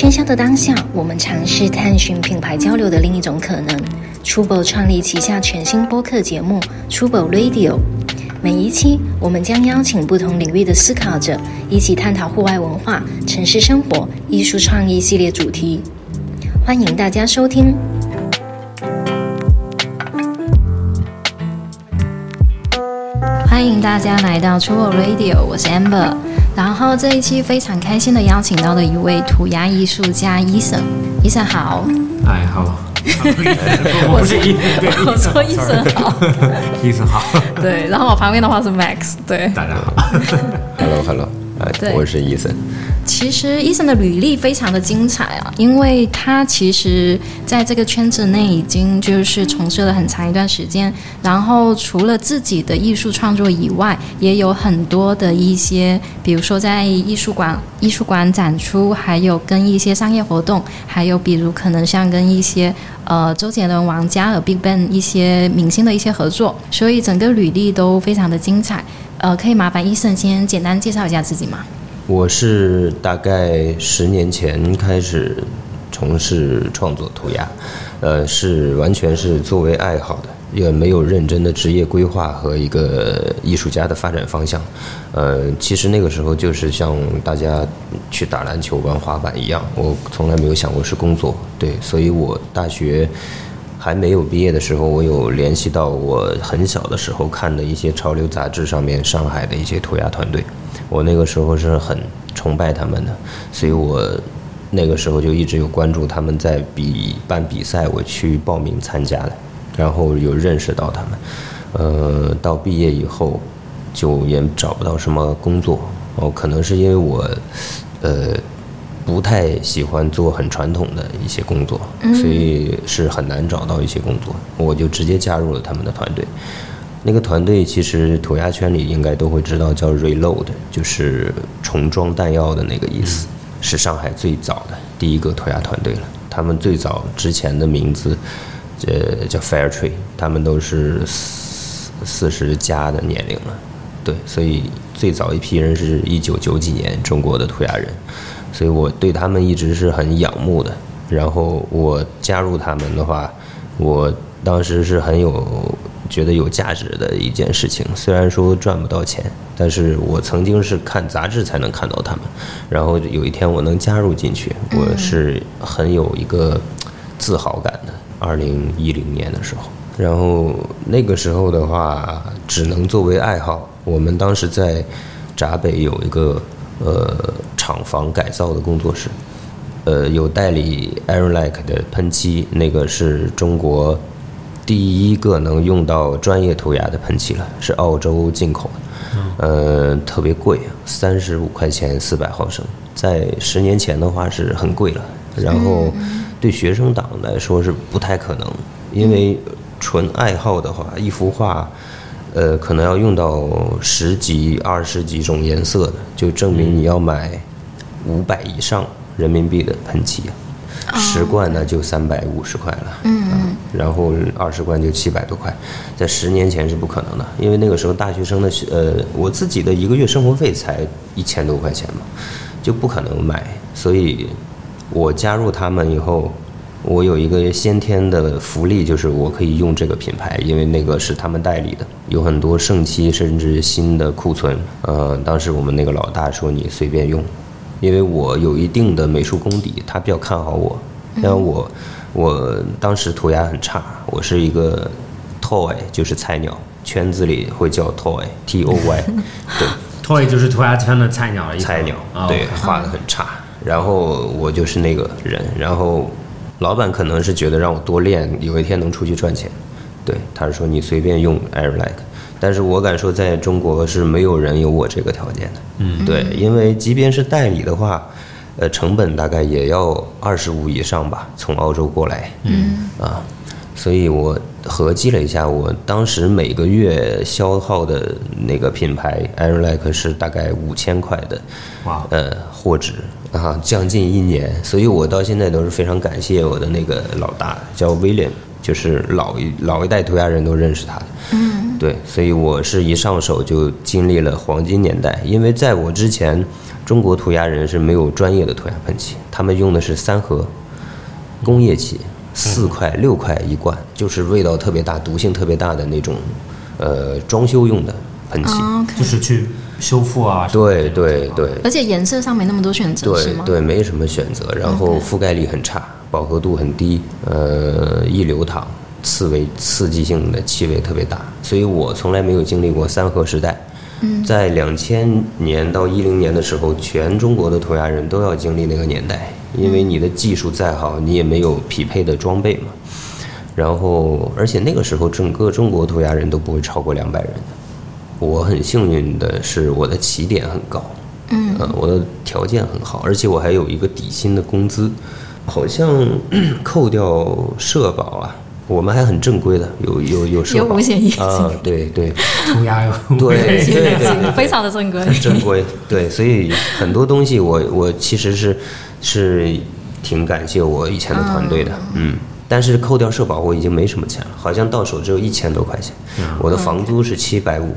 喧嚣的当下，我们尝试探寻品牌交流的另一种可能。Trubo 创立旗下全新播客节目 Trubo Radio，每一期我们将邀请不同领域的思考者，一起探讨户外文化、城市生活、艺术创意系列主题。欢迎大家收听。欢迎大家来到 Trubo Radio，我是 Amber。然后这一期非常开心的邀请到了一位涂鸦艺术家伊森，伊森好。哎，好。我不是伊森，我说伊森好。伊森好。对，然后我旁边的话是 Max，对。大家好。Hello，Hello，哎，我是伊森。其实伊森的履历非常的精彩啊，因为他其实在这个圈子内已经就是从事了很长一段时间，然后除了自己的艺术创作以外，也有很多的一些，比如说在艺术馆、艺术馆展出，还有跟一些商业活动，还有比如可能像跟一些呃周杰伦、王嘉尔、BigBang 一些明星的一些合作，所以整个履历都非常的精彩。呃，可以麻烦伊森先简单介绍一下自己吗？我是大概十年前开始从事创作涂鸦，呃，是完全是作为爱好的，也没有认真的职业规划和一个艺术家的发展方向。呃，其实那个时候就是像大家去打篮球、玩滑板一样，我从来没有想过是工作。对，所以我大学还没有毕业的时候，我有联系到我很小的时候看的一些潮流杂志上面上海的一些涂鸦团队。我那个时候是很崇拜他们的，所以我那个时候就一直有关注他们在比办比赛，我去报名参加了，然后有认识到他们。呃，到毕业以后就也找不到什么工作，哦，可能是因为我呃不太喜欢做很传统的一些工作，所以是很难找到一些工作，我就直接加入了他们的团队。那个团队其实涂鸦圈里应该都会知道，叫 Reload，就是重装弹药的那个意思，是上海最早的第一个涂鸦团队了。他们最早之前的名字，呃，叫 Fair Tree，他们都是四四十加的年龄了，对，所以最早一批人是一九九几年中国的涂鸦人，所以我对他们一直是很仰慕的。然后我加入他们的话，我当时是很有。觉得有价值的一件事情，虽然说赚不到钱，但是我曾经是看杂志才能看到他们，然后有一天我能加入进去，我是很有一个自豪感的。二零一零年的时候，然后那个时候的话，只能作为爱好。我们当时在闸北有一个呃厂房改造的工作室，呃有代理 Air Like 的喷漆，那个是中国。第一个能用到专业涂鸦的喷漆了，是澳洲进口的，呃，特别贵，三十五块钱四百毫升，在十年前的话是很贵了。然后对学生党来说是不太可能，因为纯爱好的话，一幅画，呃，可能要用到十几、二十几种颜色的，就证明你要买五百以上人民币的喷漆。十罐呢就三百五十块了，嗯，然后二十罐就七百多块，在十年前是不可能的，因为那个时候大学生的呃，我自己的一个月生活费才一千多块钱嘛，就不可能买，所以我加入他们以后，我有一个先天的福利，就是我可以用这个品牌，因为那个是他们代理的，有很多盛期甚至新的库存，呃，当时我们那个老大说你随便用。因为我有一定的美术功底，他比较看好我。因为我我当时涂鸦很差，我是一个 toy，就是菜鸟，圈子里会叫 toy，t o y，对，toy 就是涂鸦圈的菜鸟。菜鸟，对，画的很差。然后我就是那个人，然后老板可能是觉得让我多练，有一天能出去赚钱。对，他是说你随便用 air like。但是我敢说，在中国是没有人有我这个条件的。嗯，对，因为即便是代理的话，呃，成本大概也要二十五以上吧，从澳洲过来。嗯，啊，所以我合计了一下，我当时每个月消耗的那个品牌 Airlike 是大概五千块的，哇，呃，货值啊，将近一年，所以我到现在都是非常感谢我的那个老大，叫 William，就是老一老一代涂鸦人都认识他的。嗯。对，所以我是一上手就经历了黄金年代，因为在我之前中国涂鸦人是没有专业的涂鸦喷漆，他们用的是三合工业漆，四块六块一罐，就是味道特别大、毒性特别大的那种，呃，装修用的喷漆。就是去修复啊。对对对而且颜色上没那么多选择，是吗？对对，没什么选择，然后覆盖力很差，饱和度很低，呃，易流淌，刺猬刺激性的气味特别大，所以我从来没有经历过三合时代。在两千年到一零年的时候，全中国的涂鸦人都要经历那个年代，因为你的技术再好，你也没有匹配的装备嘛。然后，而且那个时候整个中国涂鸦人都不会超过两百人。我很幸运的是，我的起点很高，嗯，我的条件很好，而且我还有一个底薪的工资，好像 扣掉社保啊，我们还很正规的，有有有社保有五险一金。啊，对对，涂鸦有对对对对 非常的正规。很正规，对，所以很多东西我我其实是是挺感谢我以前的团队的，嗯。但是扣掉社保，我已经没什么钱了，好像到手只有一千多块钱。我的房租是七百五，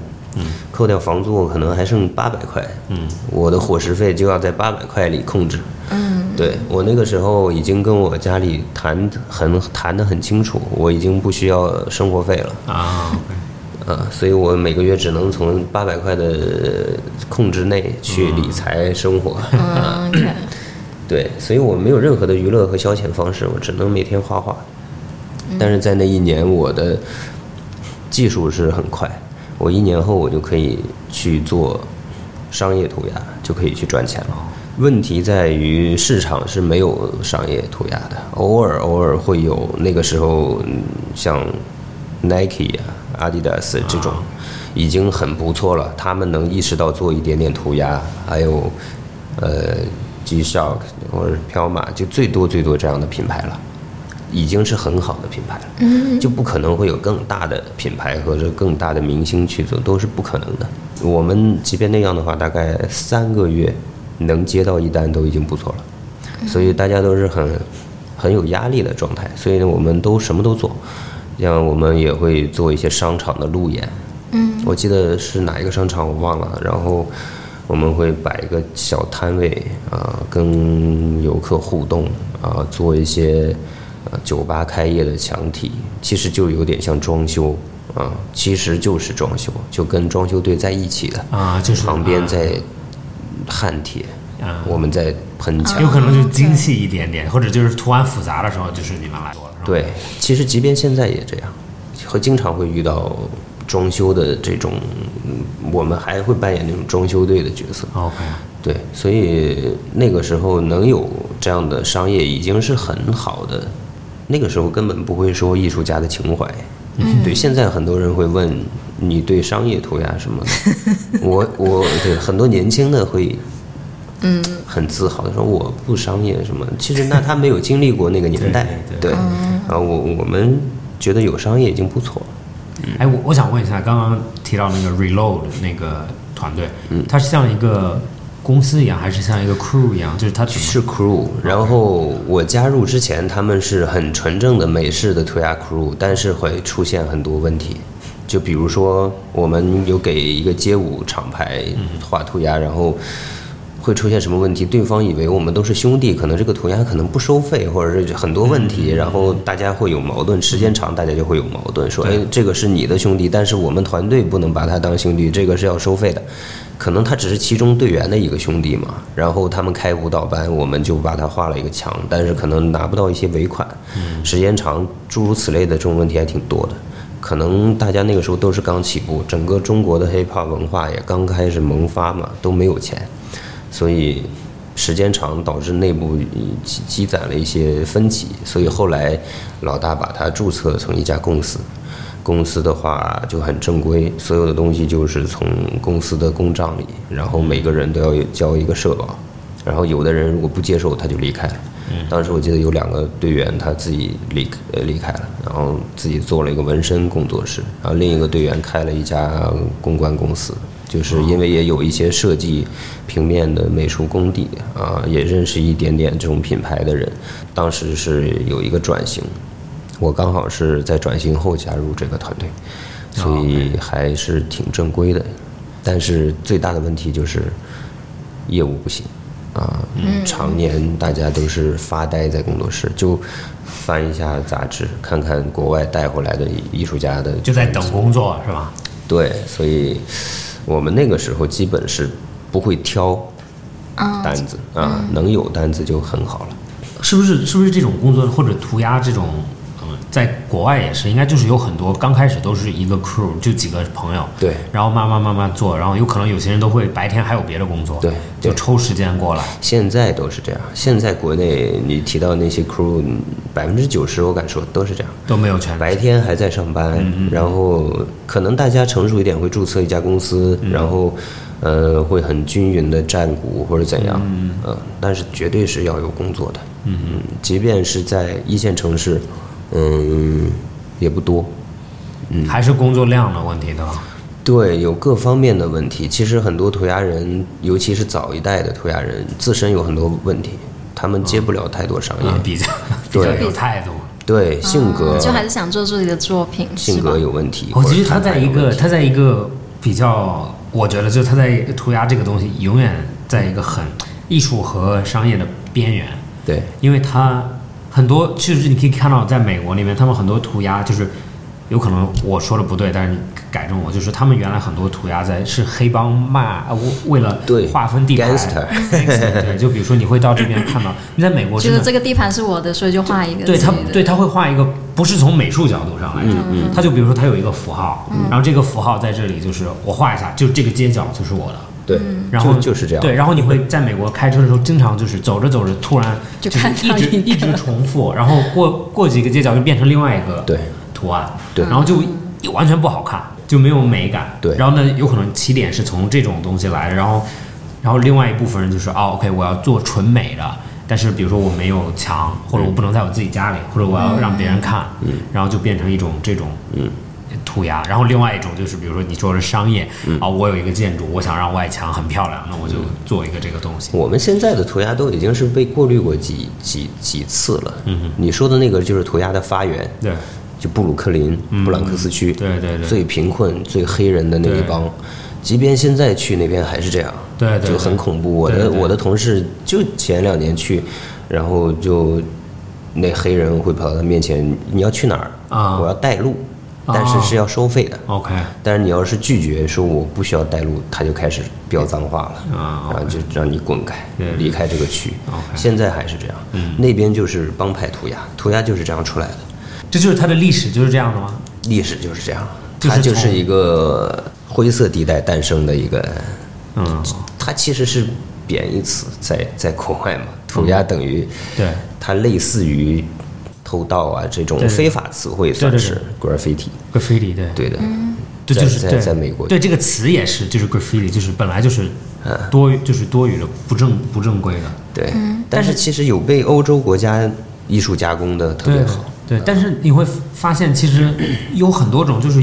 扣掉房租，我可能还剩八百块。嗯，我的伙食费就要在八百块里控制。嗯，对我那个时候已经跟我家里谈很谈得很清楚，我已经不需要生活费了。啊所以我每个月只能从八百块的控制内去理财生活。嗯 对，所以我没有任何的娱乐和消遣方式，我只能每天画画。但是在那一年，我的技术是很快，我一年后我就可以去做商业涂鸦，就可以去赚钱了。问题在于市场是没有商业涂鸦的，偶尔偶尔会有。那个时候，嗯像 Nike 啊、Adidas 这种已经很不错了，他们能意识到做一点点涂鸦，还有呃 G-Shock 或者彪马，就最多最多这样的品牌了。已经是很好的品牌了，就不可能会有更大的品牌或者更大的明星去做，都是不可能的。我们即便那样的话，大概三个月能接到一单都已经不错了，所以大家都是很很有压力的状态，所以呢，我们都什么都做，像我们也会做一些商场的路演，嗯，我记得是哪一个商场我忘了，然后我们会摆一个小摊位啊、跟游客互动啊、做一些呃酒吧开业的墙体，其实就有点像装修啊、其实就是装修，就跟装修队在一起的，啊，就是旁边啊在焊铁，啊我们在喷墙。有可能就精细一点点，或者就是图案复杂的时候，就是你们来做，是吧？对，其实即便现在也这样，会经常会遇到装修的这种，嗯我们还会扮演那种装修队的角色。，OK，对，所以那个时候能有这样的商业已经是很好的，那个时候根本不会说艺术家的情怀。对，现在很多人会问你对商业涂鸦什么的，我我对很多年轻的会，嗯，很自豪的说我不商业什么，其实那他没有经历过那个年代，对对对，啊，我我们觉得有商业已经不错了。哎，我我想问一下，刚刚提到那个 Reload 那个团队，嗯。它是像一个公司一样，还是像一个 crew 一样？就是它怎么是 crew，然后我加入之前，他们是很纯正的美式的涂鸦 crew，但是会出现很多问题，就比如说我们有给一个街舞厂牌画涂鸦，然后会出现什么问题？对方以为我们都是兄弟，可能这个涂鸦可能不收费，或者是很多问题，然后大家会有矛盾，时间长大家就会有矛盾，说哎这个是你的兄弟，但是我们团队不能把他当兄弟，这个是要收费的。可能他只是其中队员的一个兄弟嘛，然后他们开舞蹈班，我们就把他画了一个墙，但是可能拿不到一些尾款，时间长，诸如此类的这种问题还挺多的。可能大家那个时候都是刚起步，整个中国的 hiphop 文化也刚开始萌发嘛，都没有钱，所以时间长导致内部积积攒了一些分歧，所以后来老大把他注册成一家公司。公司的话就很正规，所有的东西就是从公司的公账里，然后每个人都要交一个社保，然后有的人如果不接受，他就离开了。当时我记得有两个队员他自己离呃离开了，然后自己做了一个纹身工作室，然后另一个队员开了一家公关公司，就是因为也有一些设计平面的美术功底啊，也认识一点点这种品牌的人，当时是有一个转型，我刚好是在转型后加入这个团队，所以还是挺正规的。但是最大的问题就是业务不行啊，常年大家都是发呆在工作室，就翻一下杂志，看看国外带回来的艺术家的，就在等工作是吧？对，所以我们那个时候基本是不会挑单子啊，能有单子就很好了。是不是是不是这种工作或者涂鸦这种，嗯，在国外也是，应该就是有很多刚开始都是一个 crew，就几个朋友，对，然后慢慢慢慢做，然后有可能有些人都会白天还有别的工作，对，就抽时间过来。现在都是这样，现在国内你提到那些 crew，百分之九十我敢说都是这样，都没有全。白天还在上班，然后可能大家成熟一点会注册一家公司，然后。呃，会很均匀的占股或者怎样，嗯，但是绝对是要有工作的，嗯。嗯，即便是在一线城市，嗯，也不多，嗯，还是工作量的问题，对吧？对，有各方面的问题。其实很多涂鸦人，尤其是早一代的涂鸦人，自身有很多问题，他们接不了太多商业，比较 对有态度，对性格，就还是想做自己的作品，性格有问题。我其实他在一个，他在一个比较。我觉得，就他在涂鸦这个东西，永远在一个很艺术和商业的边缘。对，因为他很多，其实你可以看到，在美国那边，他们很多涂鸦就是有可能我说的不对，但是你改正我，就是他们原来很多涂鸦在是黑帮骂，为了划分地盘。对，就比如说你会到这边看到，你在美国觉得这个地盘是我的，所以就画一个。对他，对他会画一个。不是从美术角度上来讲，他就比如说他有一个符号，然后这个符号在这里就是我画一下，就这个街角就是我的。对，然后就是这样。对，然后你会在美国开车的时候，经常就是走着走着，突然就是一直一直重复，然后过过几个街角就变成另外一个图案，对，然后就完全不好看，就没有美感。对，然后呢，有可能起点是从这种东西来的，然后然后另外一部分人就是哦，OK，我要做纯美的。但是，比如说我没有墙，或者我不能在我自己家里，或者我要让别人看，然后就变成一种这种涂鸦。然后另外一种就是，比如说你说是商业啊，我有一个建筑，我想让外墙很漂亮，那我就做一个这个东西。我们现在的涂鸦都已经是被过滤过几几几次了。嗯你说的那个就是涂鸦的发源，对，就布鲁克林、布朗克斯区，对对对，最贫困、最黑人的那一帮。即便现在去那边还是这样，对，就很恐怖。我的我的同事就前两年去，然后就那黑人会跑到他面前，你要去哪儿？啊，我要带路，但是是要收费的。OK，但是你要是拒绝说我不需要带路，他就开始飙脏话了，啊，然后就让你滚开，离开这个区。现在还是这样，那边就是帮派涂鸦，涂鸦就是这样出来的。这就是它的历史就是这样的吗？历史就是这样，它就是一个。灰色地带诞生的一个，嗯，它其实是贬义词，在在国外嘛，涂鸦等于，对，它类似于偷盗啊这种非法词汇，算是 graffiti，graffiti，对，对的，这就是在在美国，对这个词也是，就是 graffiti，就是本来就是多，就是多余的，不正不正规的，对，但是其实有被欧洲国家艺术加工的特别好，对，但是你会发现其实有很多种，就是。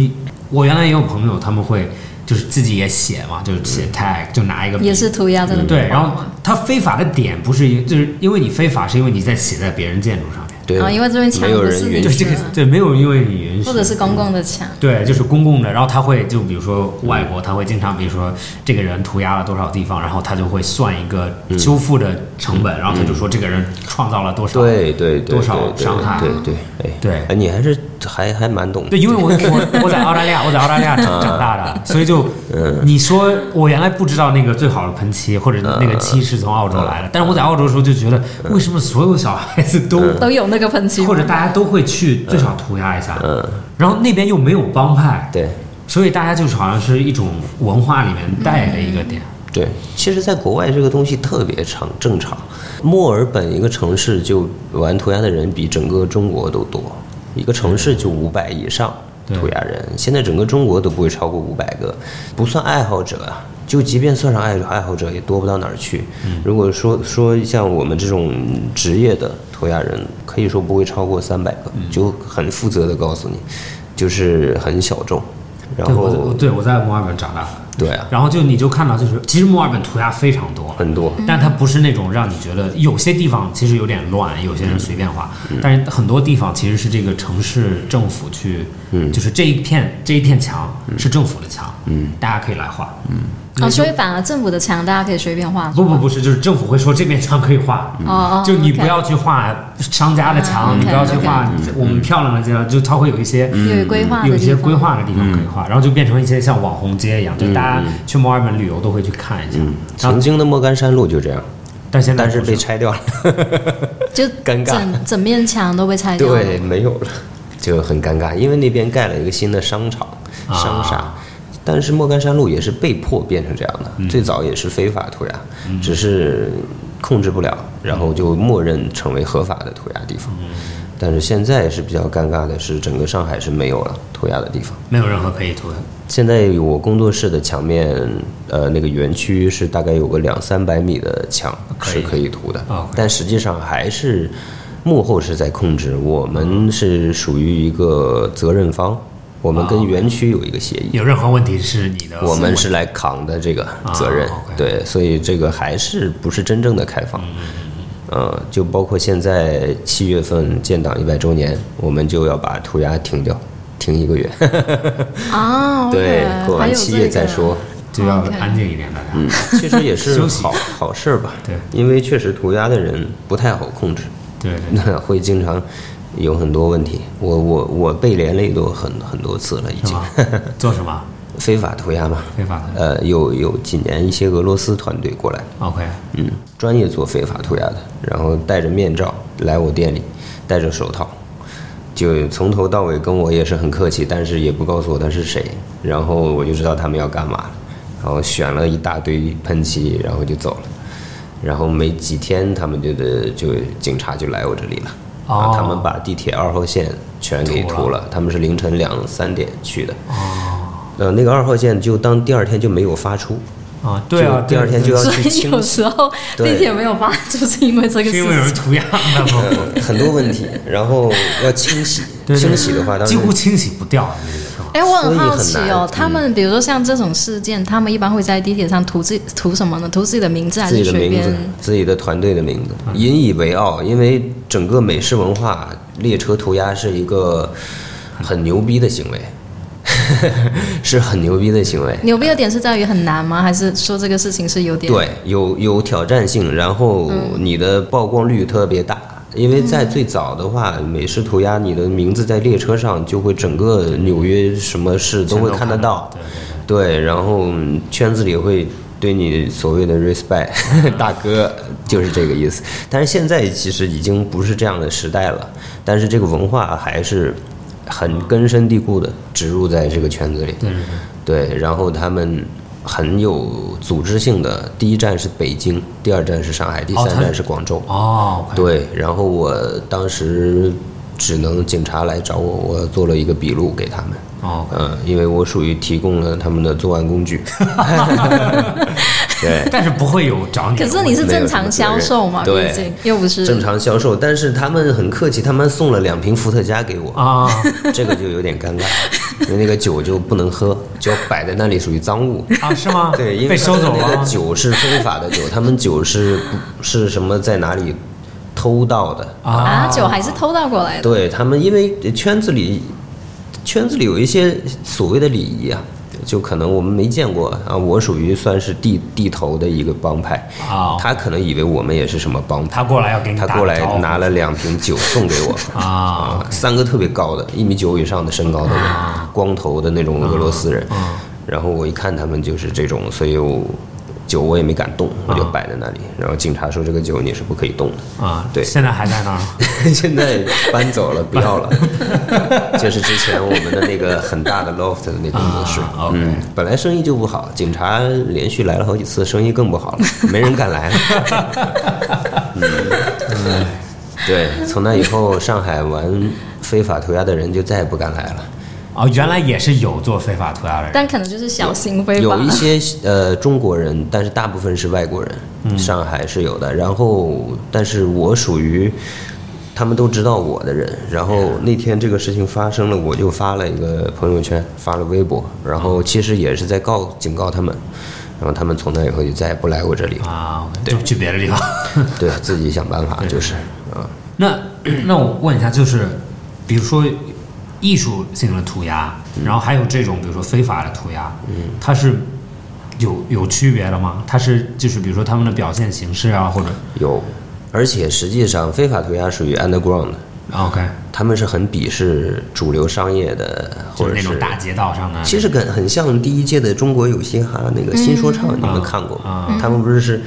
我原来也有朋友，他们会就是自己也写嘛，就是写 tag，就拿一个也是涂鸦的。对，然后他非法的点不是因，就是因为你非法，是因为你在写在别人建筑上。啊，因为这边墙不是允许，对，没有因为你允许，或者是公共的墙，对，就是公共的。然后他会就比如说外国，他会经常比如说这个人涂鸦了多少地方，然后他就会算一个修复的成本，然后他就说这个人创造了多少，对对多少伤害，对对对，对，你还是还还蛮懂。对，因为我我我在澳大利亚，我在澳大利亚长长大的，所以就你说我原来不知道那个最好的喷漆或者那个漆是从澳洲来的，但是我在澳洲的时候就觉得，为什么所有小孩子都都有那个喷漆，或者大大家都会去最少涂鸦一下，嗯，然后那边又没有帮派，对，所以大家就是好像是一种文化里面带的一个点，对。其实，在国外这个东西特别常正常。墨尔本一个城市就玩涂鸦的人比整个中国都多，一个城市就五百以上涂鸦人，现在整个中国都不会超过五百个，不算爱好者啊。就即便算上爱爱好者，也多不到哪儿去。如果说说像我们这种职业的涂鸦人，可以说不会超过三百个，就很负责的告诉你，就是很小众。然后，对我在墨尔本长大。对啊，然后就你就看到，就是其实墨尔本涂鸦非常多，很多，但它不是那种让你觉得有些地方其实有点乱，有些人随便画，但是很多地方其实是这个城市政府去，嗯，就是这一片这一片墙是政府的墙，嗯，大家可以来画，嗯。哦，所以反而政府的墙大家可以随便画。不不不是，就是政府会说这面墙可以画，哦哦，就你不要去画商家的墙，嗯你不要去画我们漂亮的街道，就它会有一些有规划有一些规划的地方可以画，然后就变成一些像网红街一样，就大家嗯去墨尔本旅游都会去看一下。嗯，曾经的莫干山路就这样，但现在但是被拆掉了。就 尴尬整整面墙都被拆掉了。对，没有了，就很尴尬，因为那边盖了一个新的商场、啊商厦。但是莫干山路也是被迫变成这样的，最早也是非法涂鸦，只是控制不了，然后就默认成为合法的涂鸦地方。但是现在是比较尴尬的是，整个上海是没有了涂鸦的地方。没有任何可以涂的。现在我工作室的墙面，呃，那个园区是大概有个两三百米的墙是可以涂的哦，但实际上还是幕后是在控制，我们是属于一个责任方，我们跟园区有一个协议，有任何问题是你的，我们是来扛的这个责任对，所以这个还是不是真正的开放。呃，就包括现在七月份建党一百周年，我们就要把涂鸦停掉，停一个月。啊，对过完七月再说。就要安静一点，大家。嗯，其实也是 好好事儿吧。对因为确实涂鸦的人不太好控制，对对，那 会经常有很多问题。我我我被连累过很很多次了，已经？做什么？非法涂鸦嘛。非法的。呃，有有几年一些俄罗斯团队过来，OK，嗯，专业做非法涂鸦的，然后戴着面罩来我店里，戴着手套，就从头到尾跟我也是很客气，但是也不告诉我他是谁，然后我就知道他们要干嘛了，然后选了一大堆喷漆，然后就走了，然后没几天他们就得就警察就来我这里了，哦。啊，他们把地铁二号线全给涂了，他们是凌晨两三点去的，哦，呃，那个二号线就当第二天就没有发出，啊，对啊，就第二天就要所以去清有时候地铁没有发，就是因为这个是因为有人。涂鸦的不不，很多问题，然后要清洗，对对。清洗的话，当时几乎清洗不掉？哎，我很好奇哦他们比如说像这种事件，他们一般会在地铁上涂自涂什么呢？涂自己的名字还自己的是随名字便？、自己的团队的名字，引以为傲，因为整个美式文化，列车涂鸦是一个很牛逼的行为，是很牛逼的行为。牛逼的点是在于很难吗？还是说这个事情是有点对，有有挑战性，然后你的曝光率特别大。因为在最早的话，美式涂鸦，你的名字在列车上就会整个纽约什么事都会看得到，对对对。对，然后嗯圈子里会对你所谓的 respect 大哥，就是这个意思。但是现在其实已经不是这样的时代了，但是这个文化还是很根深蒂固的植入在这个圈子里。对，然后他们很有组织性的，第一站是北京，第二站是上海，第三站是广州。哦对，然后我当时只能警察来找我，我做了一个笔录给他们。哦，嗯，因为我属于提供了他们的作案工具。对，但是不会有找你。可是你是正常销售嘛？没有什么责任毕竟又不是正常销售，但是他们很客气，他们送了两瓶伏特加给我，啊，这个就有点尴尬，因为那个酒就不能喝，就要摆在那里，属于赃物。啊，是吗？对，因为被收走他们那了个酒是非法的酒，他们酒是不是什么在哪里偷盗的？啊，酒还是偷盗过来的。对他们，因为圈子里圈子里有一些所谓的礼仪啊，就可能我们没见过啊。我属于算是地地头的一个帮派，啊。他可能以为我们也是什么帮派，他过来要给你他过来拿了两瓶酒送给我。啊三个特别高的，一米九以上的身高的人，光头的那种俄罗斯人。啊。然后我一看他们就是这种，所以我酒我也没敢动，我就摆在那里。然后警察说这个酒你是不可以动的。啊，对现在还在那儿？现在搬走了，不要了。就是之前我们的那个很大的 loft 的那工作室，啊嗯，本来生意就不好，警察连续来了好几次，生意更不好了，没人敢来了。嗯，对，从那以后，上海玩非法涂鸦的人就再也不敢来了。哦，原来也是有做非法涂鸦的人。但可能就是小型非法有一些呃中国人，但是大部分是外国人。嗯上海是有的，然后但是我属于他们都知道我的人。然后那天这个事情发生了，我就发了一个朋友圈，发了微博，然后其实也是在告警告他们。然后他们从那以后就再也不来我这里，啊，就去别的地方。对自己想办法，就是啊，那 那我问一下，就是比如说艺术性的涂鸦，然后还有这种比如说非法的涂鸦，它是有有区别的吗？它是就是比如说他们的表现形式啊，或者有，而且实际上非法涂鸦属于 underground，啊 OK，他们是很鄙视主流商业的，或者是那种大街道上的。其实跟很像第一届的中国有嘻哈那个新说唱，你们看过吗？啊他们不是是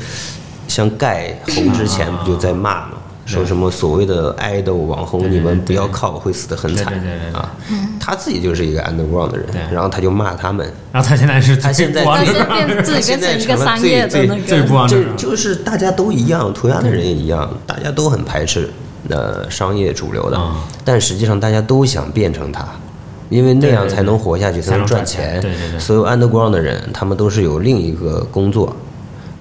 像盖红之前不就在骂吗？说什么所谓的爱豆网红，你们不要靠，会死得很惨对对对对对。啊！他自己就是一个 underground 的人，然后他就骂他们，然后他现在是他现在最不但是 underground 变自己变成一个商业的那个，最不这 underground 就是大家都一样，涂鸦的人也一样，大家都很排斥呃商业主流的。嗯，但实际上大家都想变成他。因为那样才能活下去，对对。对才能赚钱。对对对所有 underground 的人，他们都是有另一个工作，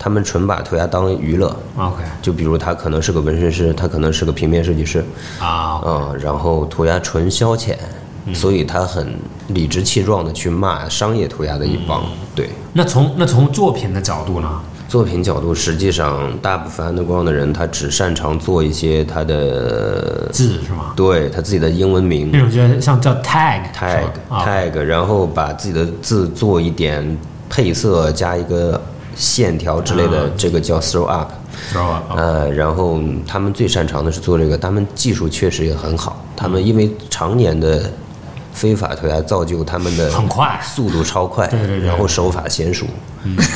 他们纯把涂鸦当娱乐。OK 就比如他可能是个纹身师，他可能是个平面设计师，啊，嗯，然后涂鸦纯消遣，嗯所以他很理直气壮的去骂商业涂鸦的一帮。嗯对，那从那从作品的角度呢？作品角度，实际上大部分 underground 的人，他只擅长做一些他的，字是吗？对他自己的英文名那种觉得像叫 tag tag tag，然后把自己的字做一点配色，加一个线条之类的，啊这个叫 throw up。throw up 呃，然后他们最擅长的是做这个，他们技术确实也很好。他们因为常年的非法涂鸦，造就他们的很快速度超快，对对对然后手法娴熟。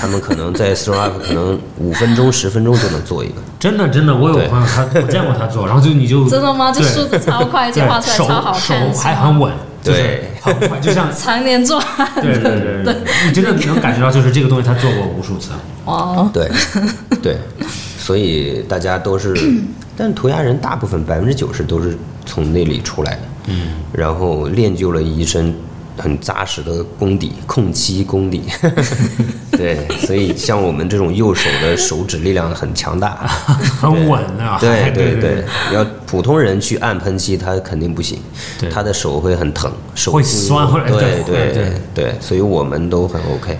他们可能在 throw up 可能五分钟、十分钟就能做一个。真的真的，我有朋友他我见过他做，然后就你就真的吗？就对速度超快，这画出来超好看，手还很稳，就是对就像 常年做。对对对对，你真的能感觉到，就是这个东西他做过无数次。哦，对，对，所以大家都是，但涂鸦人大部分百分之九十都是从那里出来的，嗯，然后练就了一身很扎实的功底，控漆功底，对，所以像我们这种右手的手指力量很强大，很稳啊！对对对，要普通人去按喷漆，他肯定不行，他的手会很疼，手会酸对对对对对，所以我们都很 OK。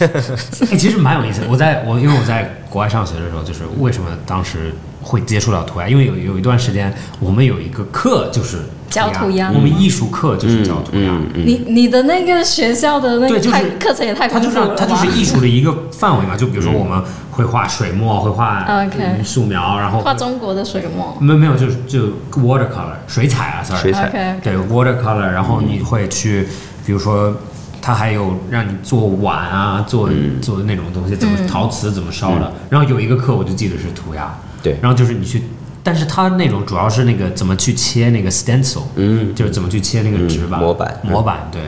哎，其实蛮有意思。我在我因为我在国外上学的时候，就是为什么当时会接触到涂鸦，因为有有一段时间我们有一个课就是教涂鸦我们艺术课就是教涂鸦。嗯嗯，你你的那个学校的那对，就是个太课程也太它就是它就是艺术的一个范围嘛。就比如说我们会画水墨，会画素描，然后画中国的水墨。没有没有，就是就 watercolor 水彩啊，sorry，水彩。对 watercolor，然后你会去，比如说，它还有让你做碗啊，做、做那种东西，怎么陶瓷怎么烧的。然后有一个课我就记得是涂鸦，对。然后就是你去，但是它那种主要是那个怎么去切那个 stencil，嗯。就是怎么去切那个纸板、嗯模板。模板对，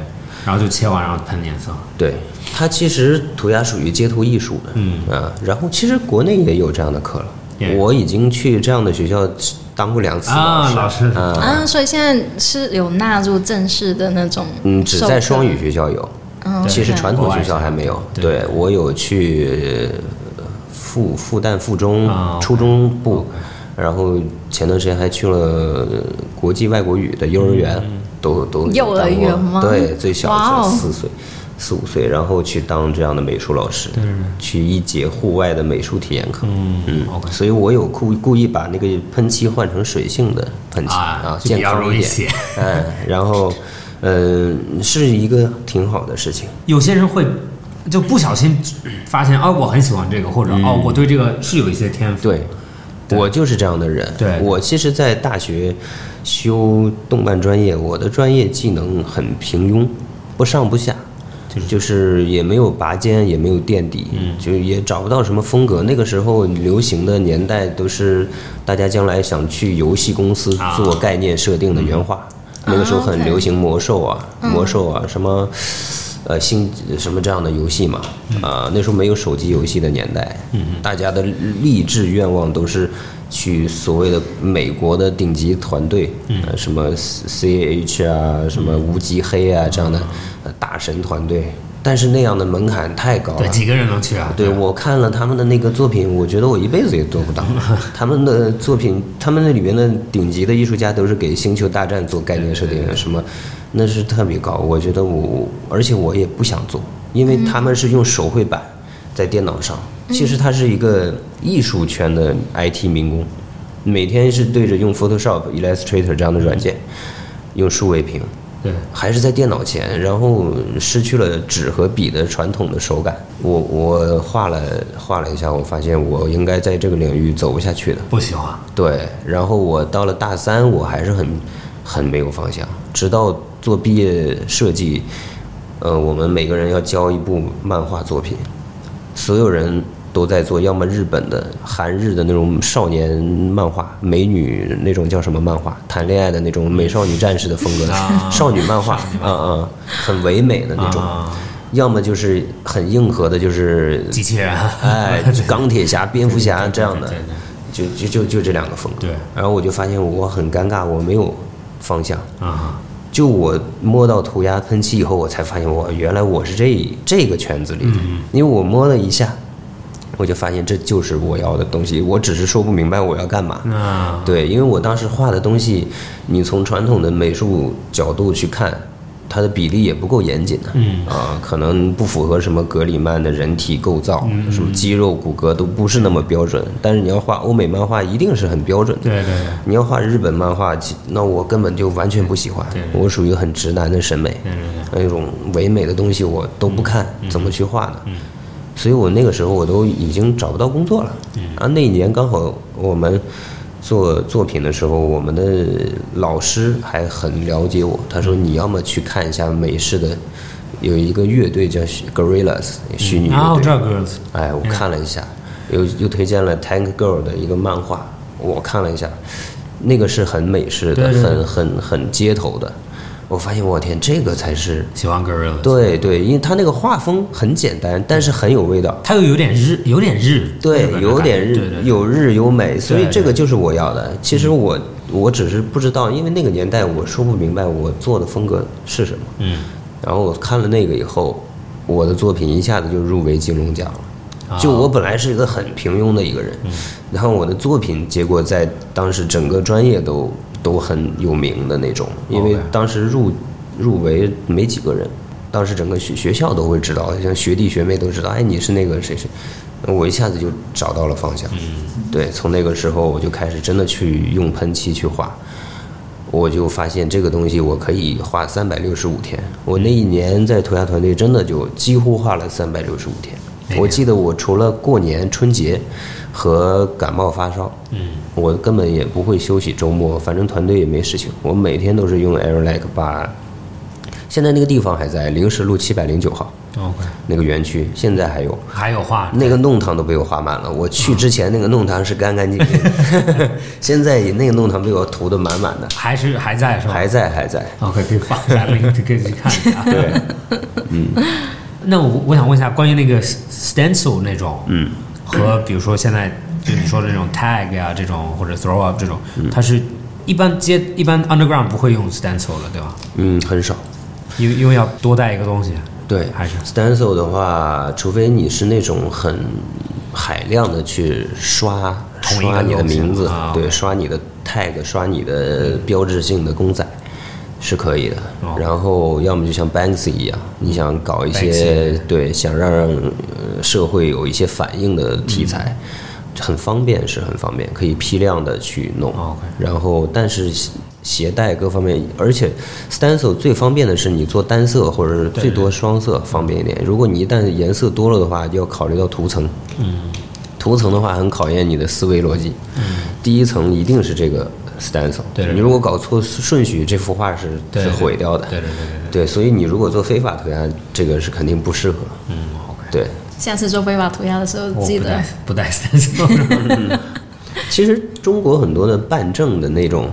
然后就切完然后喷颜色，对，它其实涂鸦属于街头艺术的，嗯。啊，然后其实国内也有这样的课了，也。我已经去这样的学校当过两次啊老师。啊，啊，所以现在是有纳入正式的那种，嗯，只在双语学校有，嗯，其实传统学校还没有。对。对我有去呃复复旦附中啊初中部，然后前段时间还去了国际外国语的幼儿园，都都有幼儿当过园吗对，最小哇哦是四岁。四五岁，然后去当这样的美术老师，去一节户外的美术体验课。嗯嗯 OK 所以我有故故意把那个喷漆换成水性的喷漆啊，健康一点。容易写。嗯，然后，嗯，是一个挺好的事情。有些人会就不小心发现哦，我很喜欢这个，或者、哦，我对这个是有一些天赋。对，我就是这样的人。对我其实，在大学修动漫专业，我的专业技能很平庸，不上不下。就是就是也没有拔尖，也没有垫底，嗯就也找不到什么风格。那个时候流行的年代都是大家将来想去游戏公司啊做概念设定的原画，那个时候很流行魔兽啊，魔兽啊，什么呃星什么这样的游戏嘛，啊、那时候没有手机游戏的年代，大家的励志愿望都是去所谓的美国的顶级团队，呃，什么 C H 啊，什么无极黑啊这样的呃大神团队，但是那样的门槛太高了对，几个人能去啊？对，我看了他们的那个作品，我觉得我一辈子也做不到。他们的作品，他们那里面的顶级的艺术家都是给《星球大战》做概念设定的，什么，那是特别高。我觉得我，而且我也不想做，因为他们是用手绘板在电脑上，其实它是一个艺术圈的 IT 民工，每天是对着用 Photoshop、Illustrator 这样的软件，用数位屏。对，还是在电脑前，然后失去了纸和笔的传统的手感。我我画了画了一下，我发现我应该在这个领域走不下去的。不喜欢。对，然后我到了大三，我还是很很没有方向，直到做毕业设计，呃，我们每个人要交一部漫画作品，所有人都在做，要么日本的、韩日的那种少年漫画，美女那种叫什么漫画，谈恋爱的那种美少女战士的风格，啊少女漫画，嗯嗯，很唯美的那种。啊，要么就是很硬核的，就是机器人，哎，钢铁侠、蝙蝠侠这样的就就就就这两个风格。对然后我就发现我很尴尬，我没有方向。啊，就我摸到涂鸦喷漆以后，我才发现我原来我是这这个圈子里的，因为我摸了一下，我就发现这就是我要的东西，我只是说不明白我要干嘛。啊对，因为我当时画的东西，你从传统的美术角度去看，它的比例也不够严谨的，嗯啊，可能不符合什么格里曼的人体构造，嗯什么肌肉骨骼都不是那么标准。但是你要画欧美漫画，一定是很标准的。对对对你要画日本漫画，那我根本就完全不喜欢对，我属于很直男的审美，对对那种唯美的东西我都不看，嗯怎么去画呢？所以我那个时候我都已经找不到工作了。嗯啊，那一年刚好我们做作品的时候，我们的老师还很了解我，他说你要么去看一下美式的，有一个乐队叫 Gorillas 虚拟啊，乐队我知，道 girls，哎，我看了一下，又又推荐了 Tank Girl 的一个漫画，我看了一下，那个是很美式的，很很很街头的。我发现我天，这个才是喜欢 girls，，对对，因为他那个画风很简单，但是很有味道。他又有点日，有点日，对，有点日有日有美，所以这个就是我要的。其实我我只是不知道，因为那个年代我说不明白我做的风格是什么。嗯，然后我看了那个以后，我的作品一下子就入围金龙奖了。啊就我本来是一个很平庸的一个人，然后我的作品结果在当时整个专业都都很有名的那种，因为当时入入围没几个人，当时整个学学校都会知道，像学弟学妹都知道，哎，你是那个谁谁，我一下子就找到了方向。对，从那个时候我就开始真的去用喷漆去画。我就发现这个东西我可以画三百六十五天。我那一年在涂鸦团队真的就几乎画了三百六十五天。我记得我除了过年春节和感冒发烧，嗯，我根本也不会休息周末，反正团队也没事情，我每天都是用 Airlike 把。现在那个地方还在临时路七百零九号 OK，那个园区，现在还有。还有画那个弄堂都被我画满了。我去之前那个弄堂是干干净净，现在那个弄堂被我涂的满满的，还是还在是吧？还在还在。OK，可以放下可以去看一下。对，嗯 那我我想问一下，关于那个 stencil 那种，嗯，和比如说现在就你说的这种 tag 呀、这种或者 throw up 这种，它是一般接一般 underground 不会用 stencil 的，对吧？嗯，很少。因为因为要多带一个东西，对，还是 stencil 的话，除非你是那种很海量的去刷刷你的名字，啊对，刷你的 tag，刷你的标志性的公仔。是可以的哦，然后要么就像 Banksy 一样，你想搞一些对，想让呃社会有一些反应的题材，很方便，是很方便，可以批量的去弄。然后，但是携携带各方面，而且 stencil 最方便的是你做单色或者是最多双色方便一点。如果你一旦颜色多了的话，就要考虑到涂层。嗯，涂层的话很考验你的思维逻辑。嗯，第一层一定是这个 stencil。对对你如果搞错顺序，这幅画是是毁掉的。对对对对对，所以你如果做非法涂鸦，这个是肯定不适合。嗯，OK。对，下次做非法涂鸦的时候，记得不带不带 stencil，其实中国很多的办证的那种，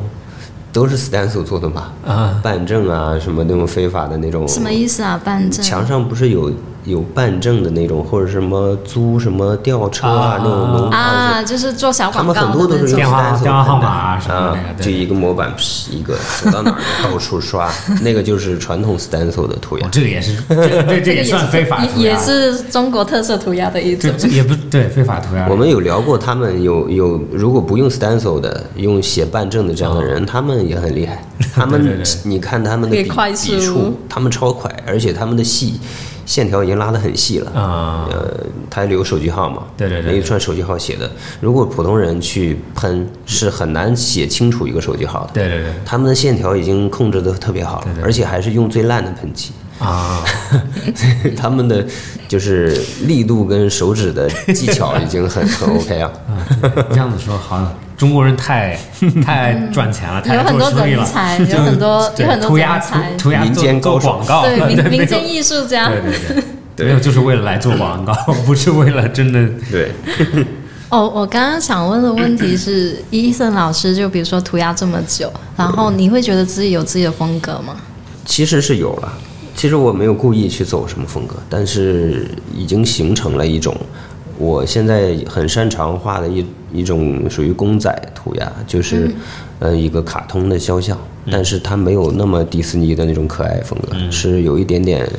都是 stencil 做的嘛。啊，办证啊，什么那种非法的那种。什么意思啊？办证墙上不是有有办证的那种，或者什么租什么吊车啊啊那种农啊，就是做小他广告们很多都是用 stencil 电话号码啊什么那个啊，就一个模板噗一个，走到哪儿就 到处刷，那个就是传统 stencil 的涂鸦哦，。这个也是，这 这个也算非法涂鸦，也也是中国特色涂鸦的一种。这这也不对，非法涂鸦。我们有聊过，他们有有如果不用 stencil 的，用写办证的这样的人，他们也很厉害。他们对对对你看他们的笔笔触，他们超快，而且他们的细线条已经拉得很细了。啊、呃，它留手机号嘛，对对对那一串手机号写的，如果普通人去喷，是很难写清楚一个手机号的。对对对他们的线条已经控制的特别好了，而且还是用最烂的喷漆。啊，他们的就是力度跟手指的技巧已经很很 OK 啊。这样子说好像中国人太太赚钱了，太有很多做生意了。人才，有很多有很多涂鸦人才。涂涂鸦民做做间高手。广告，对 民民间艺术家。对对 对，没有就是为了来做广告，不是为了真的对，哦，我刚刚想问的问题是，伊森老师，就比如说涂鸦这么久，然后你会觉得自己有自己的风格吗？其实是有了。其实我没有故意去走什么风格，但是已经形成了一种我现在很擅长画的一一种属于公仔涂鸦，就是呃一个卡通的肖像，但是它没有那么迪士尼的那种可爱风格，是有一点点，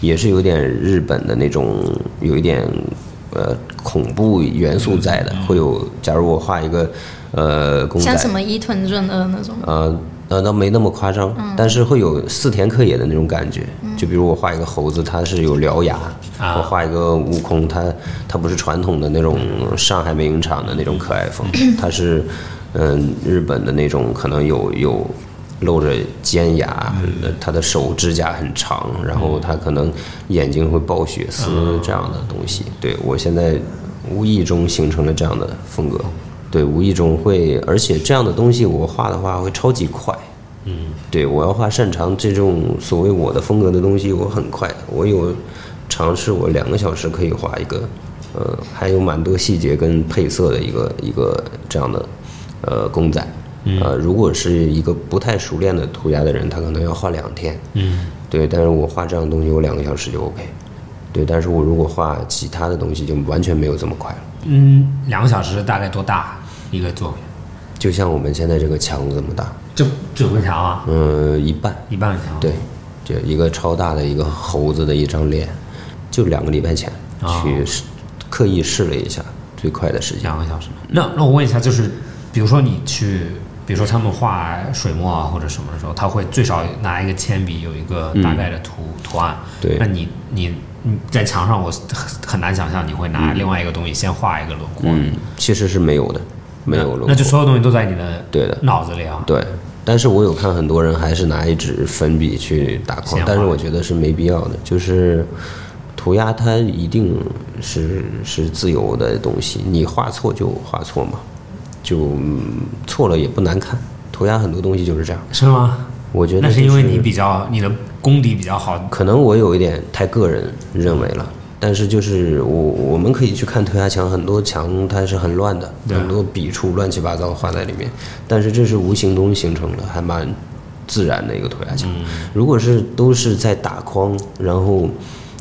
也是有点日本的那种，有一点呃恐怖元素在的，会有。假如我画一个呃公仔，像什么伊藤润二那种？呃呃，倒没那么夸张，但是会有四田克也的那种感觉。就比如我画一个猴子，它是有獠牙；啊我画一个悟空，它它不是传统的那种上海美影厂的那种可爱风，它是嗯、日本的那种，可能有有露着尖牙，呃它的手指甲很长，然后它可能眼睛会爆血丝这样的东西。对我现在无意中形成了这样的风格。对，无意中会，而且这样的东西我画的话会超级快。嗯，对我要画擅长这种所谓我的风格的东西，我很快。我有尝试，我两个小时可以画一个，呃，还有蛮多细节跟配色的一个一个这样的呃公仔。呃，如果是一个不太熟练的涂鸦的人，他可能要画两天。嗯，对，但是我画这样的东西，我两个小时就 OK。对，但是我如果画其他的东西，就完全没有这么快了。嗯，两个小时大概多大一个作品？就像我们现在这个墙这么大，就整个墙啊，嗯，一半。一半墙。对，就一个超大的一个猴子的一张脸，就两个礼拜前哦去试刻意试了一下最快的时间。两个小时。那那我问一下，就是比如说你去，比如说他们画水墨啊或者什么的时候，他会最少拿一个铅笔有一个大概的图、图案。对那你你你在墙上，我很很难想象你会拿另外一个东西先画一个轮廓。嗯，其实是没有的，没有轮廓。那就所有东西都在你的对的脑子里啊。对，但是我有看很多人还是拿一支粉笔去打框先，但是我觉得是没必要的，就是。涂鸦它一定是是自由的东西，你画错就画错嘛，就、嗯错了也不难看。涂鸦很多东西就是这样，是吗？我觉得、那是因为你比较你的功底比较好。可能我有一点太个人认为了，但是就是我我们可以去看涂鸦墙，很多墙它是很乱的，很多笔触乱七八糟画在里面，但是这是无形中形成的，还蛮自然的一个涂鸦墙。如果是都是在打框，然后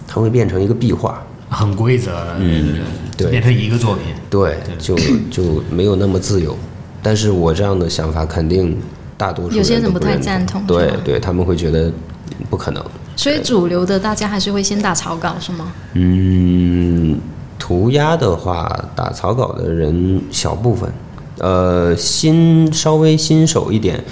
它会变成一个壁画，很规则的，嗯，对变成一个作品。对，就就没有那么自由。但是我这样的想法肯定大多数有些人不太赞同对对，他们会觉得不可能。所以主流的大家还是会先打草稿，是吗？嗯，涂鸦的话，打草稿的人小部分，呃，新稍微新手一点，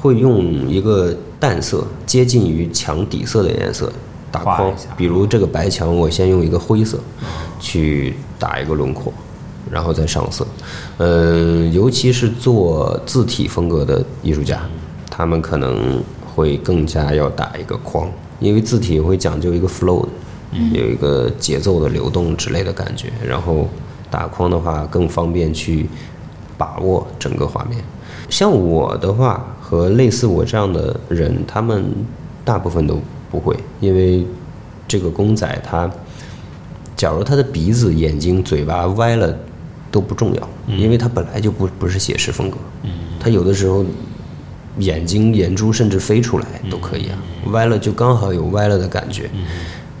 会用一个淡色接近于墙底色的颜色打框比如这个白墙，我先用一个灰色去打一个轮廓，然后再上色。嗯，尤其是做字体风格的艺术家，他们可能会更加要打一个框，因为字体会讲究一个 flow 的。有一个节奏的流动之类的感觉，然后打框的话更方便去把握整个画面。像我的话和类似我这样的人，他们大部分都不会，因为这个公仔它，假如他的鼻子、眼睛、嘴巴歪了都不重要，因为它本来就不不是写实风格，它有的时候。眼睛、眼珠甚至飞出来都可以啊，歪了就刚好有歪了的感觉。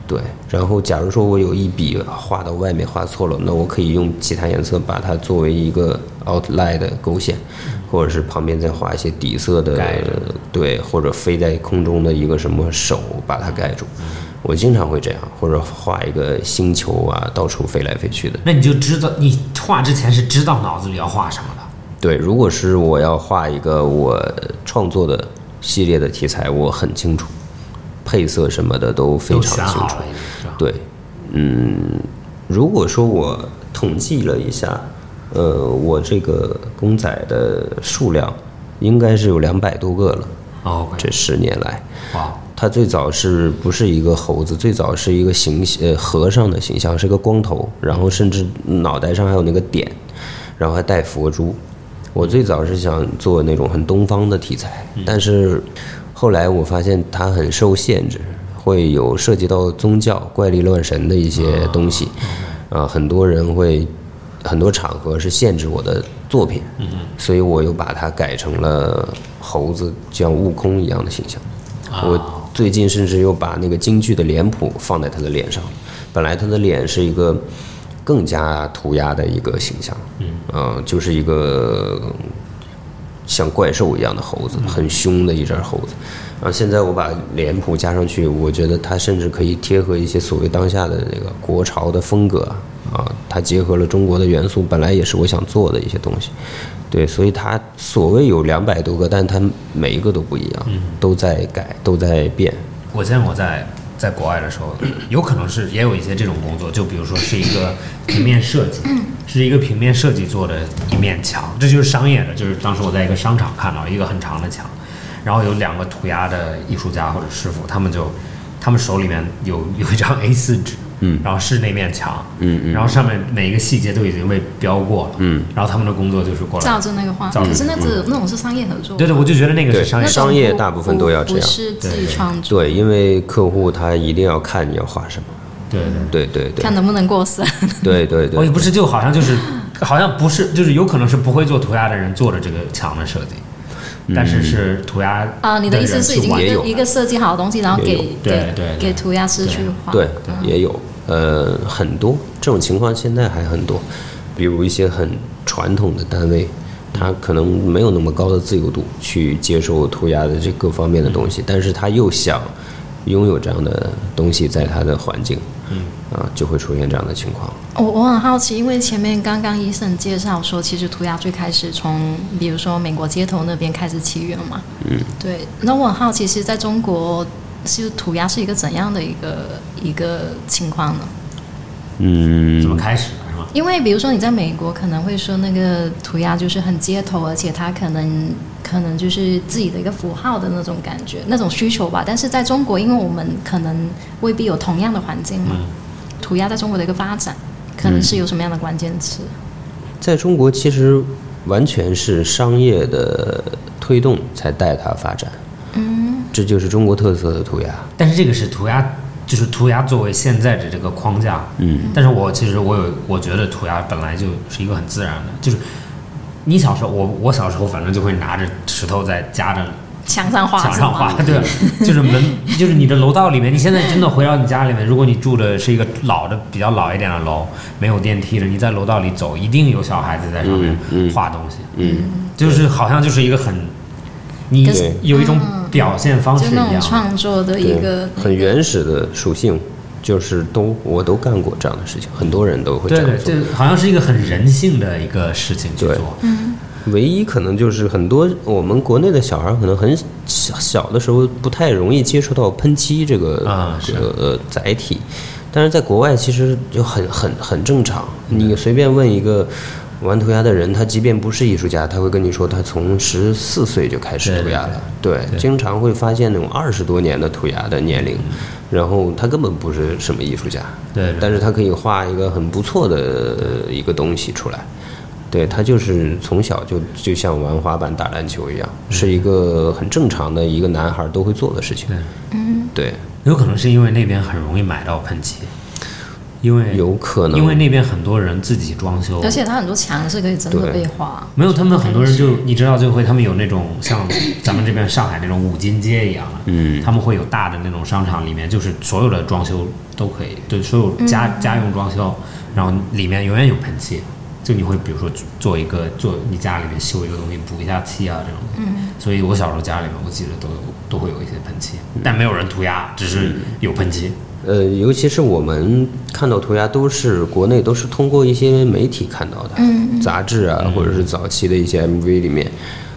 对，然后假如说我有一笔画到外面画错了，那我可以用其他颜色把它作为一个 outline 的勾线，或者是旁边再画一些底色的，对，或者飞在空中的一个什么手把它盖住。我经常会这样，或者画一个星球啊，到处飞来飞去的。那你就知道，你画之前是知道脑子里要画什么的。对，如果是我要画一个我创作的系列的题材，我很清楚，配色什么的都非常清楚？对，嗯，如果说我统计了一下，呃，我这个公仔的数量应该是有两百多个了。哦这十年来，哇，它最早是不是一个猴子？最早是一个形呃和尚的形象，是个光头，然后甚至脑袋上还有那个点，然后还戴佛珠。我最早是想做那种很东方的题材，但是后来我发现它很受限制，会有涉及到宗教、怪力乱神的一些东西，啊，很多人会。很多场合是限制我的作品，所以我又把它改成了猴子像悟空一样的形象。我最近甚至又把那个京剧的脸谱放在他的脸上，本来他的脸是一个更加涂鸦的一个形象，嗯、就是一个像怪兽一样的猴子，很凶的一只猴子。然后现在我把脸谱加上去，我觉得它甚至可以贴合一些所谓当下的那个国潮的风格啊，它结合了中国的元素，本来也是我想做的一些东西。对，所以它所谓有两百多个，但它每一个都不一样，都在改，都在变。我见我在在国外的时候，有可能是也有一些这种工作，就比如说是一个平面设计，是一个平面设计做的一面墙，这就是商业的。就是当时我在一个商场看到一个很长的墙，然后有两个涂鸦的艺术家或者师傅，他们就他们手里面有有一张 A4 纸，嗯，然后是那面墙，嗯嗯。然后上面每一个细节都已经被标过了，嗯，然后他们的工作就是过来。照着那个画，可是那只那种是商业合作，对对，我就觉得那个是商业。商业大部分都要这样。不是自己创作，对，因为客户他一定要看你要画什么。对对。对对对。看能不能过审。对对对。我也不是，就好像就是，好像不是，就是有可能是不会做涂鸦的人做的这个墙的设计，但是是涂鸦啊，你的意思是已经也有。一个一个设计好的东西，然后给给对对给涂鸦师去画。对，也有，呃，很多这种情况现在还很多，比如一些很传统的单位，他可能没有那么高的自由度去接受涂鸦的这各方面的东西，但是他又想拥有这样的东西在他的环境，嗯，啊，就会出现这样的情况。我我很好奇，因为前面刚刚医生介绍说，其实涂鸦最开始从比如说美国街头那边开始起源嘛。嗯，对。那我很好奇，其实在中国，是涂鸦是一个怎样的一个一个情况呢？嗯怎么开始的是吗？因为比如说你在美国可能会说那个涂鸦就是很街头，而且它可能可能就是自己的一个符号的那种感觉、那种需求吧。但是在中国，因为我们可能未必有同样的环境嘛，涂鸦在中国的一个发展，可能是有什么样的关键词？在中国其实完全是商业的推动才带它发展，嗯，这就是中国特色的涂鸦。但是这个是涂鸦，就是涂鸦作为现在的这个框架，嗯，但是我其实我有，我觉得涂鸦本来就是一个很自然的，就是你小时候，我我小时候反正就会拿着石头在夹着墙上画墙上画？，对，就是门，就是你的楼道里面。你现在真的回到你家里面，如果你住的是一个老的、比较老一点的楼，没有电梯的，你在楼道里走，一定有小孩子在上面画东西，嗯，就是好像就是一个很，你有一种表现方式就那种一样。创作的一对个，很原始的属性，就是都我都干过这样的事情，很多人都会这对对，样做。这好像是一个很人性的一个事情去对做。唯一可能就是很多我们国内的小孩可能很小小的时候不太容易接触到喷漆这个、啊这个呃载体，但是在国外其实就很很很正常。嗯你随便问一个玩涂鸦的人，他即便不是艺术家，他会跟你说他从十四岁就开始涂鸦了。对经常会发现那种二十多年的涂鸦的年龄，然后他根本不是什么艺术家，对对但是他可以画一个很不错的呃一个东西出来。对他就是从小就就像玩滑板、打篮球一样，是一个很正常的一个男孩都会做的事情。对，对，有可能是因为那边很容易买到喷漆，因为有可能。因为那边很多人自己装修，而且他很多墙是可以真的被画。没有他们很多人就你知道就会他们有那种像咱们这边上海那种五金街一样的，嗯。他们会有大的那种商场里面就是所有的装修都可以，对所有家、家用装修，然后里面永远有喷漆。就你会比如说做一个做你家里面修一个东西补一下漆啊这种，嗯，所以我小时候家里面我记得都有都会有一些喷漆，但没有人涂鸦，只是有喷漆。呃，尤其是我们看到涂鸦都是国内都是通过一些媒体看到的，杂志啊，或者是早期的一些 MV 里面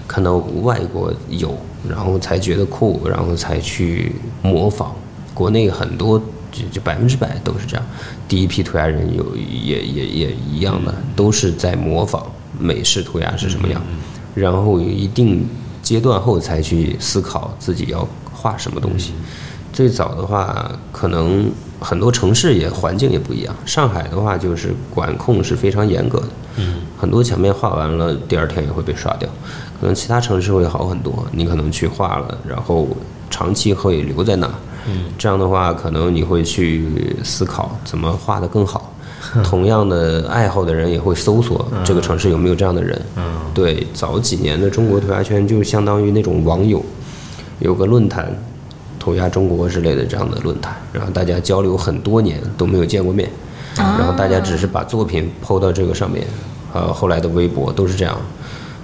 看到外国有，然后才觉得酷，然后才去模仿。国内很多就就百分之百都是这样，第一批涂鸦人有也也也一样的，都是在模仿美式涂鸦是什么样，然后有一定阶段后才去思考自己要画什么东西。最早的话，可能很多城市也环境也不一样。上海的话，就是管控是非常严格的，嗯，很多墙面画完了，第二天也会被刷掉。可能其他城市会好很多，你可能去画了，然后长期会留在那儿。嗯，这样的话，可能你会去思考怎么画得更好。同样的爱好的人也会搜索这个城市有没有这样的人。嗯，对，早几年的中国涂鸦圈就相当于那种网友，有个论坛，涂鸦中国之类的这样的论坛，然后大家交流很多年都没有见过面，然后大家只是把作品抛到这个上面，呃，后来的微博都是这样。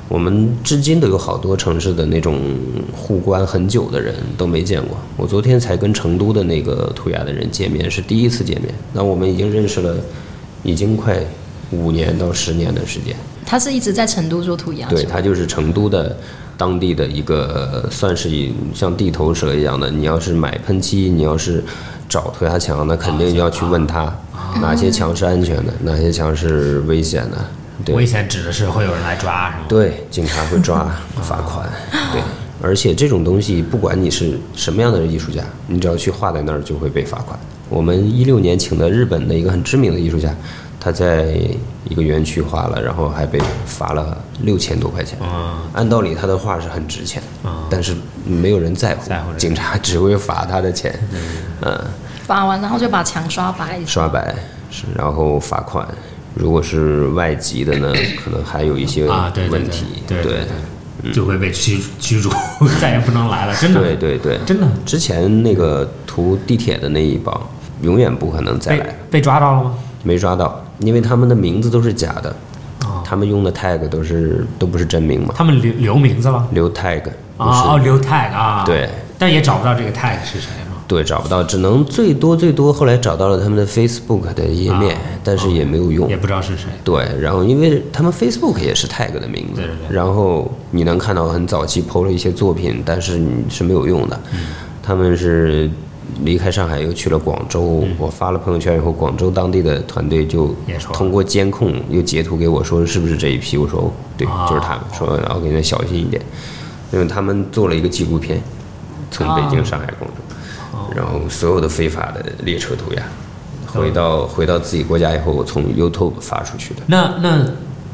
我们至今都有好多城市的那种互关很久的人都没见过。我昨天才跟成都的那个涂鸦的人见面，是第一次见面。那我们已经认识了，已经快五年到十年的时间。他是一直在成都做涂鸦，对他就是成都的当地的一个，算是一像地头蛇一样的。你要是买喷漆，你要是找涂鸦墙，那肯定要去问他哪些墙是安全的，哪些墙是危险的。对，危险指的是会有人来抓，是吗？对，警察会抓罚款。对，而且这种东西，不管你是什么样的艺术家，你只要去画在那儿，就会被罚款。我们一六年请的日本的一个很知名的艺术家，他在一个园区画了，然后还被罚了六千多块钱。嗯，按道理他的画是很值钱嗯，但是没有人在乎警察只会罚他的钱。嗯，罚完然后就把墙刷白，刷白是，然后罚款。如果是外籍的呢，可能还有一些问题。对对对，就会被驱驱逐，再也不能来了，真的。对对对，真的之前那个涂地铁的那一帮，永远不可能再来，被抓到了吗？没抓到，因为他们的名字都是假的，哦他们用的 tag 都是都不是真名嘛，他们留留名字了留 tag 啊？哦，是留 tag 啊？对，但也找不到这个 tag 是谁？对找不到，只能最多最多后来找到了他们的 Facebook 的页面，啊但是也没有用也。不知道是谁。对，然后因为他们 Facebook 也是 tag 的名字，对对对然后你能看到很早期 PO 了一些作品，但是你是没有用的。嗯他们是离开上海又去了广州，我发了朋友圈以后，广州当地的团队就通过监控又截图给我说是不是这一批，我说哦对，啊就是他们，说然后给他小心一点，因为他们做了一个纪录片，从北京、啊上海、广州。哦然后所有的非法的列车涂鸦，回到回到自己国家以后，从 YouTube 发出去的。那那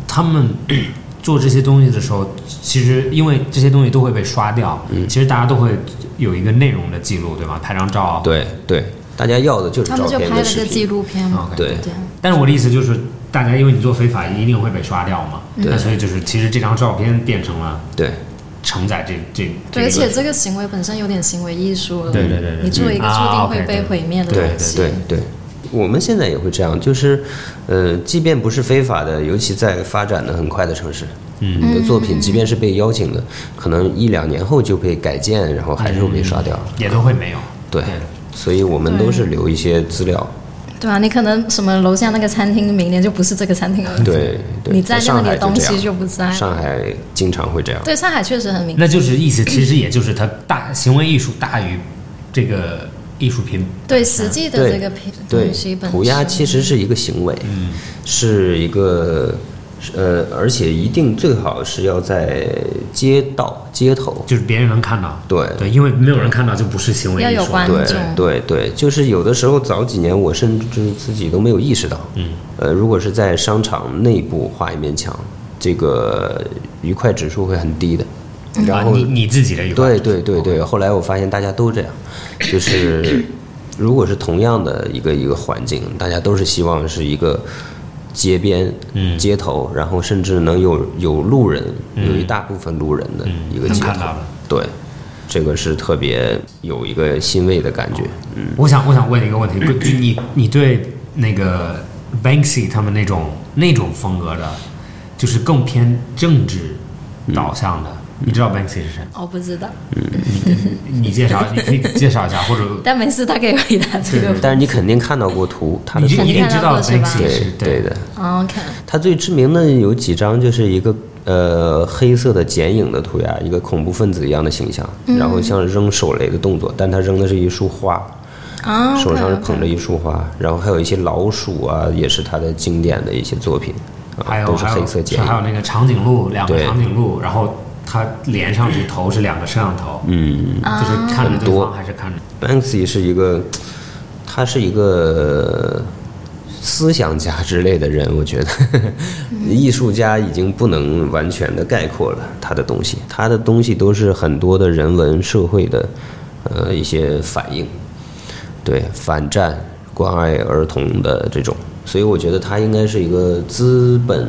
他们 做这些东西的时候，其实因为这些东西都会被刷掉，嗯其实大家都会有一个内容的记录，对吧？拍张照。。对对，大家要的就是照他们就片跟视拍了个纪。录片嘛。对对，但是我的意思就是，大家因为你做非法，一定会被刷掉嘛。对那所以就是，其实这张照片变成了对承载这这对，而且这个行为本身有点行为艺术了。对对对对你做一个注定会被毁灭的对东西。对对，我们现在也会这样，就是，呃，即便不是非法的，尤其在发展的很快的城市，嗯你的作品即便是被邀请的，可能一两年后就被改建，然后还是会被刷掉。也都会没有。对对，所以我们都是留一些资料。对啊，你可能什么楼下那个餐厅明年就不是这个餐厅了。对对，你在那里的东西就不在了。上海经常会这样。对，上海确实很明那就是意思，其实也就是它大行为艺术大于这个艺术品。对实际的这个品对东西，本涂鸦其实是一个行为，嗯是一个呃，而且一定最好是要在街道、街头。就是别人能看到。对对，因为没有人看到就不是行为艺术。对对对，就是有的时候早几年我甚至自己都没有意识到，嗯，呃，如果是在商场内部画一面墙，这个愉快指数会很低的。然后啊你你自己的愉快对对对对，后来我发现大家都这样，就是如果是同样的一个一个环境，大家都是希望是一个街边、嗯。街头，然后甚至能有有路人，有一大部分路人的一个街头。能看到的。对，这个是特别有一个欣慰的感觉。嗯，我想我想问一个问题，就你你对那个 Banksy 他们那种那种风格的，就是更偏政治导向的，你知道 Banksy 是谁？我不知道，嗯 你介绍，你可以介绍一下，或者 但没事，他可以回答这个。但是你肯定看到过图，他的图你一定知道 Banksy 是对对的。哦 OK，他最知名的有几张，就是一个呃黑色的剪影的涂鸦，一个恐怖分子一样的形象，然后像扔手雷的动作，但他扔的是一束花，啊，手上是捧着一束花，然后还有一些老鼠啊，也是他的经典的一些作品，啊，都是还有还有黑色剪影。还有那个长颈鹿，两个对长颈鹿，然后它连上去头是两个摄像头，嗯。就是看着对很多。方还是看着。，Banksy 是一个，他是一个思想家之类的人，我觉得。艺术家已经不能完全的概括了他的东西，他的东西都是很多的人文社会的呃一些反应，对反战、关爱儿童的这种，所以我觉得他应该是一个资本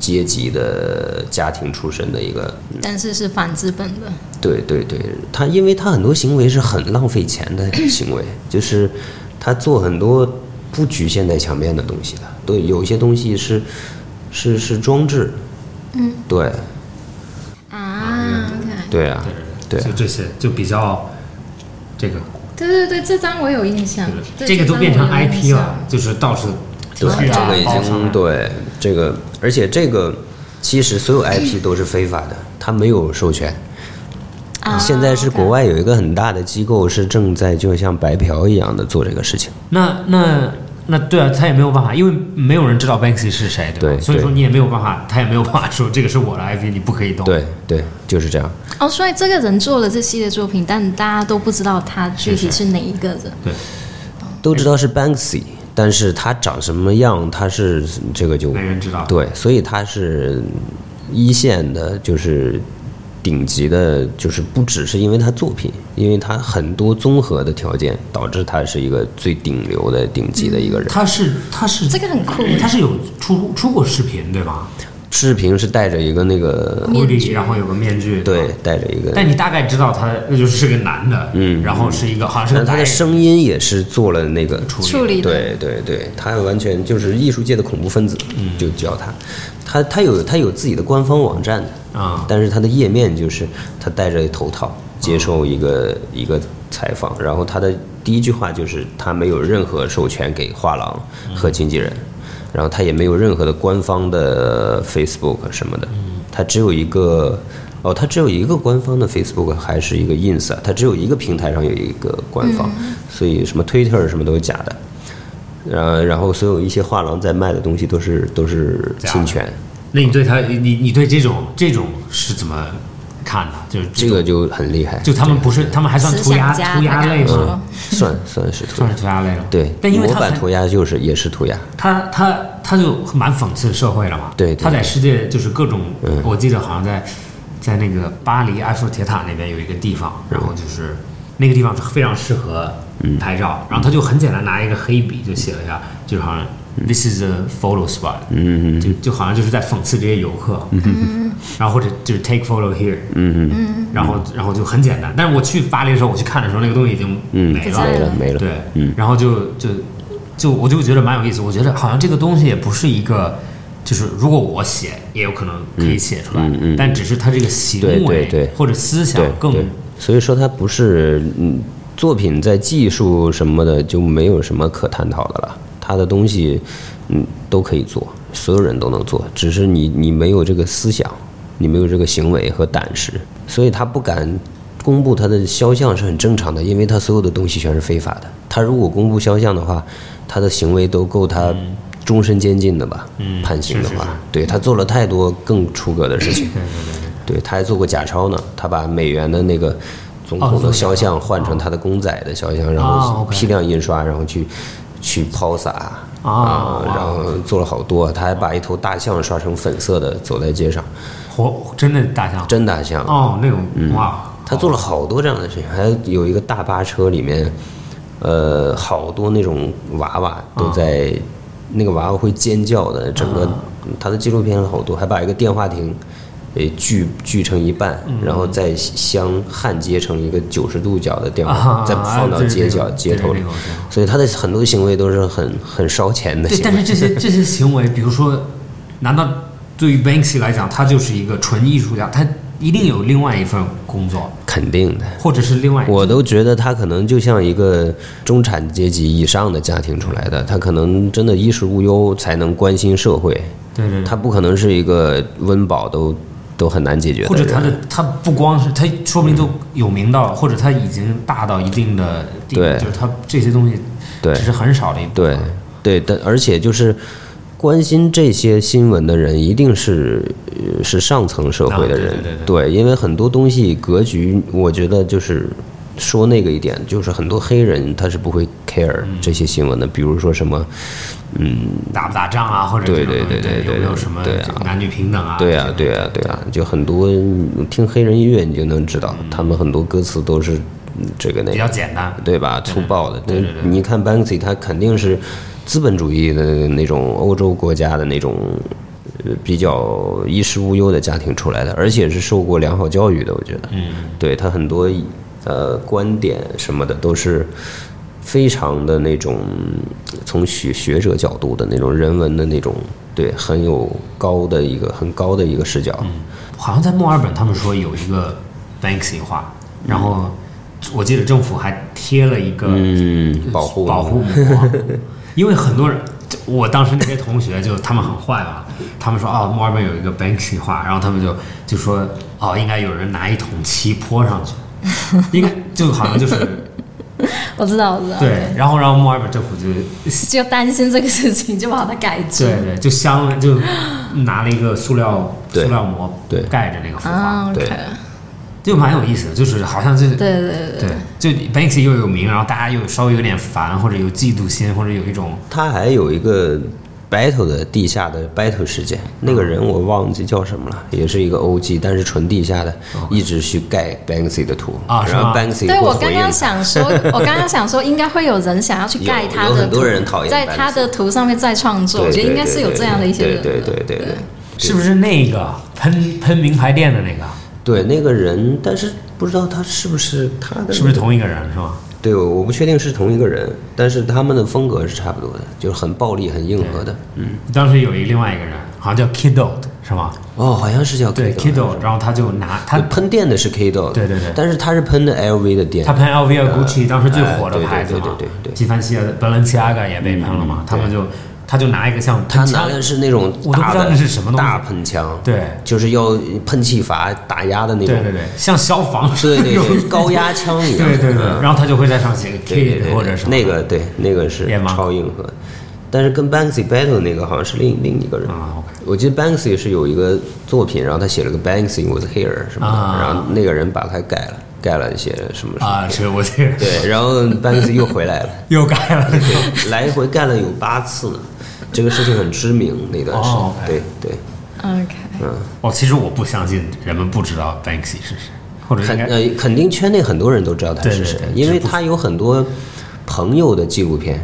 阶级的家庭出身的一个但是是反资本的，对对对，他因为他很多行为是很浪费钱的行为，就是他做很多不局限在墙面的东西的，对，有一些东西是是是装置，嗯，对。啊对啊，对就这些就比较这个，对对对，这张我有印象，这个都变成 IP 了，就是到处对，这个已经对这个，而且这个其实所有 IP 都是非法的，它没有授权。啊现在是国外有一个很大的机构是正在就像白嫖一样的做这个事情。那那那对啊，他也没有办法，因为没有人知道 Banksy 是谁，对吧？对对所以说你也没有办法，他也没有办法说这个是我的 IP，你不可以动。对对，就是这样。哦，所以这个人做了这系列作品，但大家都不知道他具体是哪一个人。对，都知道是 Banksy，但是他长什么样，他是这个就没人知道。对，所以他是一线的，就是顶级的，就是不只是因为他作品，因为他很多综合的条件导致他是一个最顶流的顶级的一个人。他是他是这个很酷他是有出出过视频对吧？视频是戴着一个那个，面具然后有个面具，对吧。，戴着一个，但你大概知道他那就是个男的，嗯。然后是一个好像是他的声音也是做了那个处理的。对对对，他完全就是艺术界的恐怖分子，就叫他。他他有他有自己的官方网站的啊。但是他的页面就是他戴着头套接受一个、一个采访，然后他的第一句话就是他没有任何授权给画廊和经纪人，然后他也没有任何的官方的 Facebook 什么的，他只有一个。哦，他只有一个官方的 Facebook 还是一个 Ins 啊？他只有一个平台上有一个官方，所以什么 Twitter 什么都是假的。呃，然后所有一些画廊在卖的东西都是都是侵权，那你对他，你你对这种这种是怎么看的？就是这个就很厉害。就他们不是，他们还算涂鸦涂鸦类吗？算算是涂鸦算是，涂鸦类了。对，但因为模板涂鸦就是也是涂鸦，他他他就蛮讽刺社会了嘛。对对他在世界就是各种，我记得好像在在那个巴黎埃菲尔铁塔那边有一个地方，然后就是那个地方是非常适合拍照，然后他就很简单拿一个黑笔就写了一下，就是好像 This is a photo spot，嗯就就好像就是在讽刺这些游客，然后或者就是 take photo here，嗯嗯然后然后就很简单。但是我去巴黎的时候，我去看的时候，那个东西已经嗯，没了，没了没了，对，嗯。然后就就就我就觉得蛮有意思。我觉得好像这个东西也不是一个，就是如果我写，也有可能可以写出来，嗯嗯嗯。但只是他这个行为对对或者思想更，所以说他不是嗯作品在技术什么的就没有什么可探讨的了，他的东西嗯都可以做，所有人都能做，只是你你没有这个思想，你没有这个行为和胆识，所以他不敢。公布他的肖像是很正常的，因为他所有的东西全是非法的。他如果公布肖像的话，他的行为都够他终身监禁的吧？嗯判刑的话，是是是对他做了太多更出格的事情。对对对对。他还做过假钞呢，他把美元的那个总哦统的肖像换成他的公仔的肖像，然哦后批量印刷，然后去去抛洒哦啊，然后做了好多，他还把一头大象刷成粉色的走在街上，活真的大象？真大象。哦，那种嗯。哇，他做了好多这样的事情，还有一个大巴车里面，呃，好多那种娃娃都在，那个娃娃会尖叫的，整个他的纪录片好多，还把一个电话亭。诶，锯锯成一半，然后再镶焊接成一个九十度角的电话，啊，再放到街角、对街头里所以他的很多行为都是很很烧钱的对，行为。但是这些 这些行为，比如说，难道对于 Banksy 来讲，他就是一个纯艺术家？他一定有另外一份工作，肯定的。或者是另外我都觉得他可能就像一个中产阶级以上的家庭出来的，他可能真的衣食无忧，才能关心社会。对对对他不可能是一个温饱都都很难解决的。或者他的他不光是他，说不定都有名到，或者他已经大到一定的地步，对就是他这些东西对只是很少的一部对分。对，但而且就是关心这些新闻的人，一定是呃是上层社会的人。对因为很多东西格局，我觉得就是说那个一点，就是很多黑人他是不会 care 嗯这些新闻的，比如说什么，嗯，打不打仗啊，或者对对对对对有没有什么男女平等啊？对啊对啊，对啊，就很多听黑人音乐你就能知道，他们很多歌词都是嗯这个那比较简单。对吧？粗暴的，对对对你看 Banksy，他肯定是资本主义的那种欧洲国家的那种呃比较衣食无忧的家庭出来的，而且是受过良好教育的，我觉得。嗯，对他很多呃观点什么的都是非常的那种从学学者角度的那种人文的那种，对，很有高的一个很高的一个视角。嗯。好像在墨尔本，他们说有一个 Banksy 画，然后我记得政府还贴了一个嗯，保护保护膜，因为很多人，我当时那些同学就他们很坏嘛，他们说哦，墨尔本有一个 Banksy 画，然后他们就就说哦，应该有人拿一桶漆泼上去，应该就好像就是 我知道，我知道。对，然后然后墨尔本政府就 就担心这个事情，就把它改住。对对，就镶了，就拿了一个塑料塑料膜对。盖着那个幅画，啊对。就蛮有意思的，就是好像就是对对对。对，就 Banksy 又有名，然后大家又稍微有点烦，或者有嫉妒心，或者有一种他还有一个 battle 的地下的 battle 事件，那个人我忘记叫什么了，也是一个 OG，但是纯地下的，一直去盖 Banksy 的图啊然后 Banksy 对，我刚刚想说，我刚刚想说，应该会有人想要去盖他的图人讨厌在他的图上面再创作，我觉得应该是有这样的一些人。对对对对对是不是那个喷喷名牌店的那个？对那个人，但是不知道他是不是他的，是不是？同一个人是吧？对，我我不确定是同一个人，但是他们的风格是差不多的，就是很暴力、很硬核的。嗯，当时有一另外一个人，好像叫 Kiddo 是吗？哦，好像是叫对 Kiddo Kiddo，然后他就拿他喷电的是 Kiddo，对对对但是他是喷的 LV 的电，他喷 LV 和 Gucci 当时最火的牌子嘛，对对对对对纪梵希啊、Balenciaga 也被喷了嘛，他们就他就拿一个像他拿的是那种我都不知道那是什么东西。大喷枪，对。就是要喷气阀打压的那种，对对对，像消防。对对对，高压枪一样，对对对，嗯。然后他就会在上写个对对 Kid 对。或者什么。那个对那个是超硬核，但是跟 Banksy battle 那个好像是另另一个人。我记得 Banksy 是有一个作品，然后他写了个 Banksy was here 什么的，啊。然后那个人把它改了，改了写什么什么。啊，是我这个对，然后 Banksy 又回来了，又改了，对，来回改了有八次呢。这个事情很知名那段时间，哦，OK。对。对，OK，嗯，哦，其实我不相信人们不知道 Banksy 是谁，或者肯呃肯定圈内很多人都知道他是谁对对，对因为他有很多朋友的纪录片，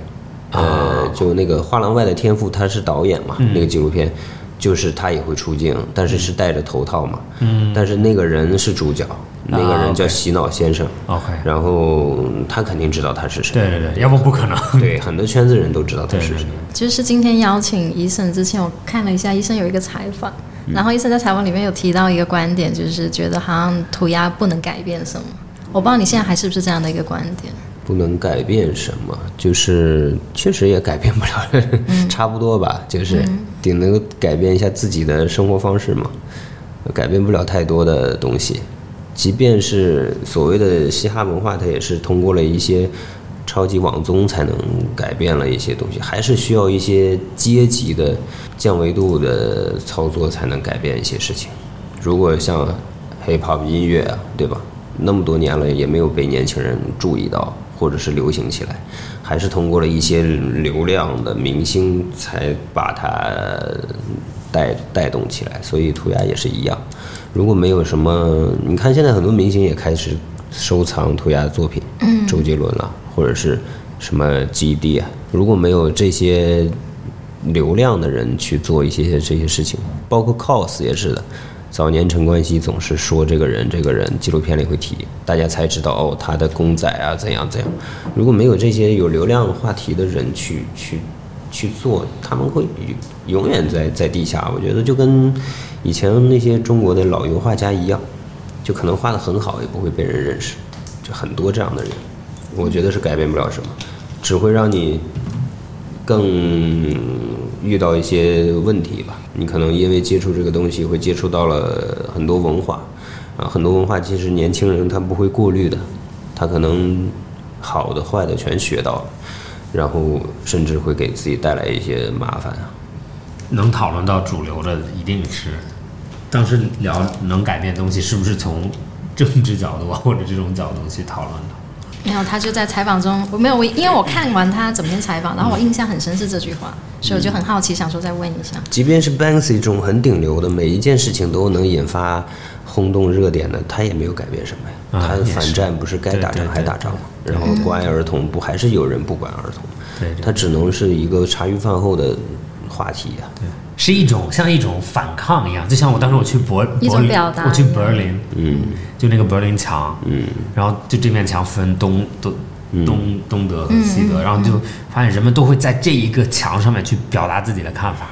呃，啊。就那个《画廊外的天赋》，他是导演嘛，嗯。那个纪录片。就是他也会出镜，但是是戴着头套嘛。嗯。但是那个人是主角，那个人叫洗脑先生。OK，然后他肯定知道他是谁。对对对，要不不可能。对，很多圈子人都知道他是谁。就是今天邀请医生之前，我看了一下医生有一个采访，嗯然后医生在采访里面有提到一个观点，就是觉得好像涂鸦不能改变什么。我不知道你现在还是不是这样的一个观点。不能改变什么，就是确实也改变不了，差不多吧，就是顶能够改变一下自己的生活方式嘛，改变不了太多的东西。即便是所谓的嘻哈文化，它也是通过了一些超级网综才能改变了一些东西，还是需要一些阶级的降维度的操作才能改变一些事情。如果像 hip hop 音乐啊，对吧？那么多年了，也没有被年轻人注意到，或者是流行起来，还是通过了一些流量的明星才把它带带动起来。所以涂鸦也是一样，如果没有什么，你看现在很多明星也开始收藏涂鸦的作品，周杰伦了，或者是什么基地啊，如果没有这些流量的人去做一些这些事情，包括 cos 也是的。早年陈冠希总是说这个人，这个人纪录片里会提，大家才知道哦，他的公仔啊怎样怎样。如果没有这些有流量话题的人去去去做，他们会永远在在地下。我觉得就跟以前那些中国的老油画家一样，就可能画的很好，也不会被人认识，就很多这样的人，我觉得是改变不了什么，只会让你更遇到一些问题吧。你可能因为接触这个东西，会接触到了很多文化，啊，很多文化其实年轻人他不会过滤的，他可能好的坏的全学到了，然后甚至会给自己带来一些麻烦啊。能讨论到主流的，一定是当时聊能改变东西，是不是从政治角度或者这种角度去讨论的？没有，他就在采访中，我没有我，因为我看完他整篇采访，然后我印象很深是这句话，所以我就很好奇，想说再问一下。即便是 Banksy 这种很顶流的，每一件事情都能引发轰动热点的，他也没有改变什么呀。他反战不是该打仗对对还打仗吗？然后关爱儿童，不还是有人不管儿童？对对他只能是一个茶余饭后的话题呀、是一种像一种反抗一样，就像我当时我去柏一种柏林表达我去柏林，嗯就那个柏林墙，嗯然后就这面墙分东东东东德和西嗯德，然后就发现人们都会在这一个墙上面去表达自己的看法。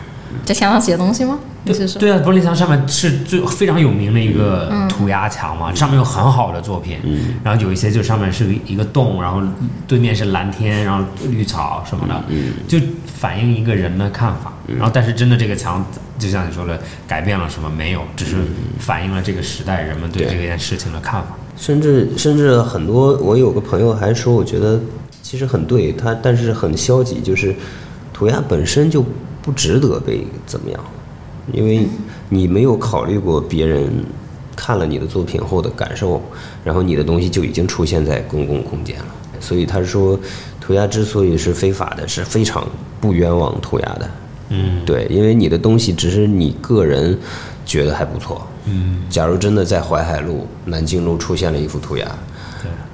这墙上写东西吗？你是？对啊，玻璃墙上面是最非常有名的一个嗯涂鸦墙嘛，上面有很好的作品，然后有一些就上面是一个洞，然后对面是蓝天，然后绿草什么的，就反映一个人的看法。然后但是真的这个墙，就像你说的，改变了什么没有，只是反映了这个时代人们对对这件事情的看法。甚至甚至很多，我有个朋友还说，我觉得其实很对他，但是很消极，就是涂鸦本身就不值得被怎么样，因为你没有考虑过别人看了你的作品后的感受，然后你的东西就已经出现在公共空间了。所以他说，涂鸦之所以是非法的，是非常不冤枉涂鸦的。嗯，对，因为你的东西只是你个人觉得还不错。嗯，假如真的在淮海路、南京路出现了一幅涂鸦，对，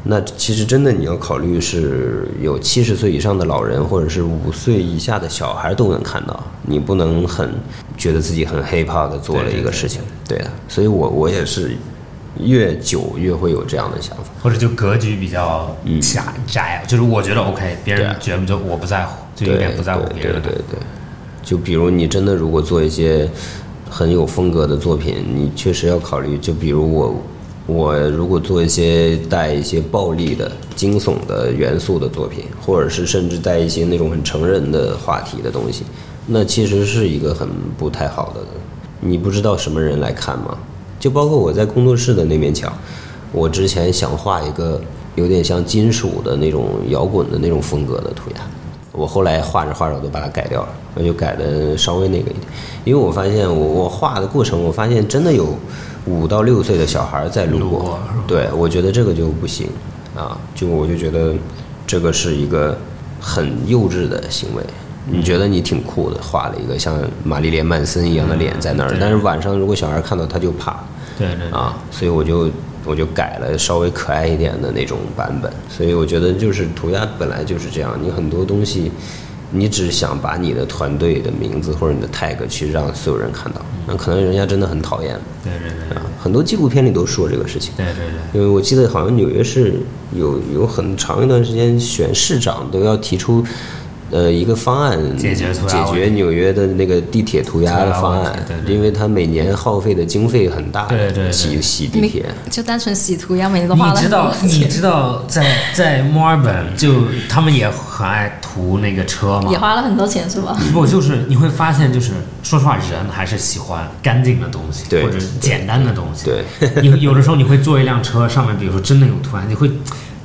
那其实真的你要考虑是有七十岁以上的老人，或者是五岁以下的小孩都能看到，你不能很觉得自己很 hiphop 的做了一个事情。对的，所以我我也是越久越会有这样的想法。或者就格局比较狭窄，就是我觉得 OK，别人觉得就我不在乎，就有点不在乎别人对对对，就比如你真的如果做一些很有风格的作品，你确实要考虑。就比如我，我如果做一些带一些暴力的、惊悚的元素的作品，或者是甚至带一些那种很成人的话题的东西，那其实是一个很不太好的。你不知道什么人来看吗？就包括我在工作室的那面墙，我之前想画一个有点像金属的那种摇滚的那种风格的涂鸦，我后来画着画着我都把它改掉了，我就改的稍微那个一点，因为我发现我我画的过程，我发现真的有五到六岁的小孩在路过。对我觉得这个就不行啊，就我就觉得这个是一个很幼稚的行为。你觉得你挺酷的，画了一个像玛丽莲曼森一样的脸在那儿，对。但是晚上如果小孩看到他就怕，对对对。啊，所以我就我就改了稍微可爱一点的那种版本。所以我觉得就是涂鸦本来就是这样，你很多东西，你只想把你的团队的名字或者你的 tag 去让所有人看到，那可能人家真的很讨厌对对对啊。很多纪录片里都说这个事情。对对对。因为我记得好像纽约市有有很长一段时间选市长都要提出，呃，一个方案解决涂鸦解决纽约的那个地铁涂鸦的方案对对因为它每年耗费的经费很大，对对对洗洗地铁。就单纯洗涂鸦，每年都花了很多你知道，你，知道在在墨尔本就他们也很爱涂那个车嘛也。花了很多钱是吧？不，就是你会发现，就是说实话，人还是喜欢干净的东西，对或者简单的东西。对，有有的时候你会坐一辆车，上面比如说真的有涂鸦，你会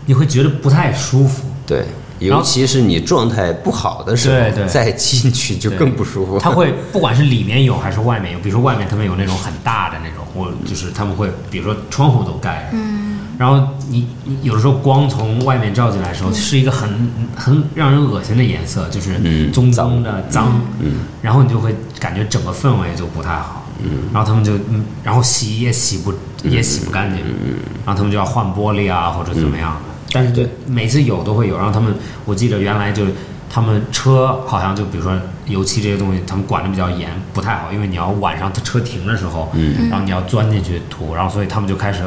你会觉得不太舒服。对，尤其是你状态不好的时候对对。候，再进去就更不舒服。它会不管是里面有还是外面有，比如说外面他们有那种很大的那种，或就是他们会比如说窗户都盖着，嗯，然后你你有的时候光从外面照进来的时候，是一个很很让人恶心的颜色，就是嗯棕棕的脏，嗯，然后你就会感觉整个氛围就不太好，嗯，然后他们就嗯，然后洗也洗不也洗不干净，嗯，然后他们就要换玻璃啊或者怎么样的，但是对每次有都会有，然后他们我记得原来就是他们车好像就比如说油漆这些东西，他们管的比较严，不太好，因为你要晚上他车停的时候，嗯，然后你要钻进去涂，然后所以他们就开始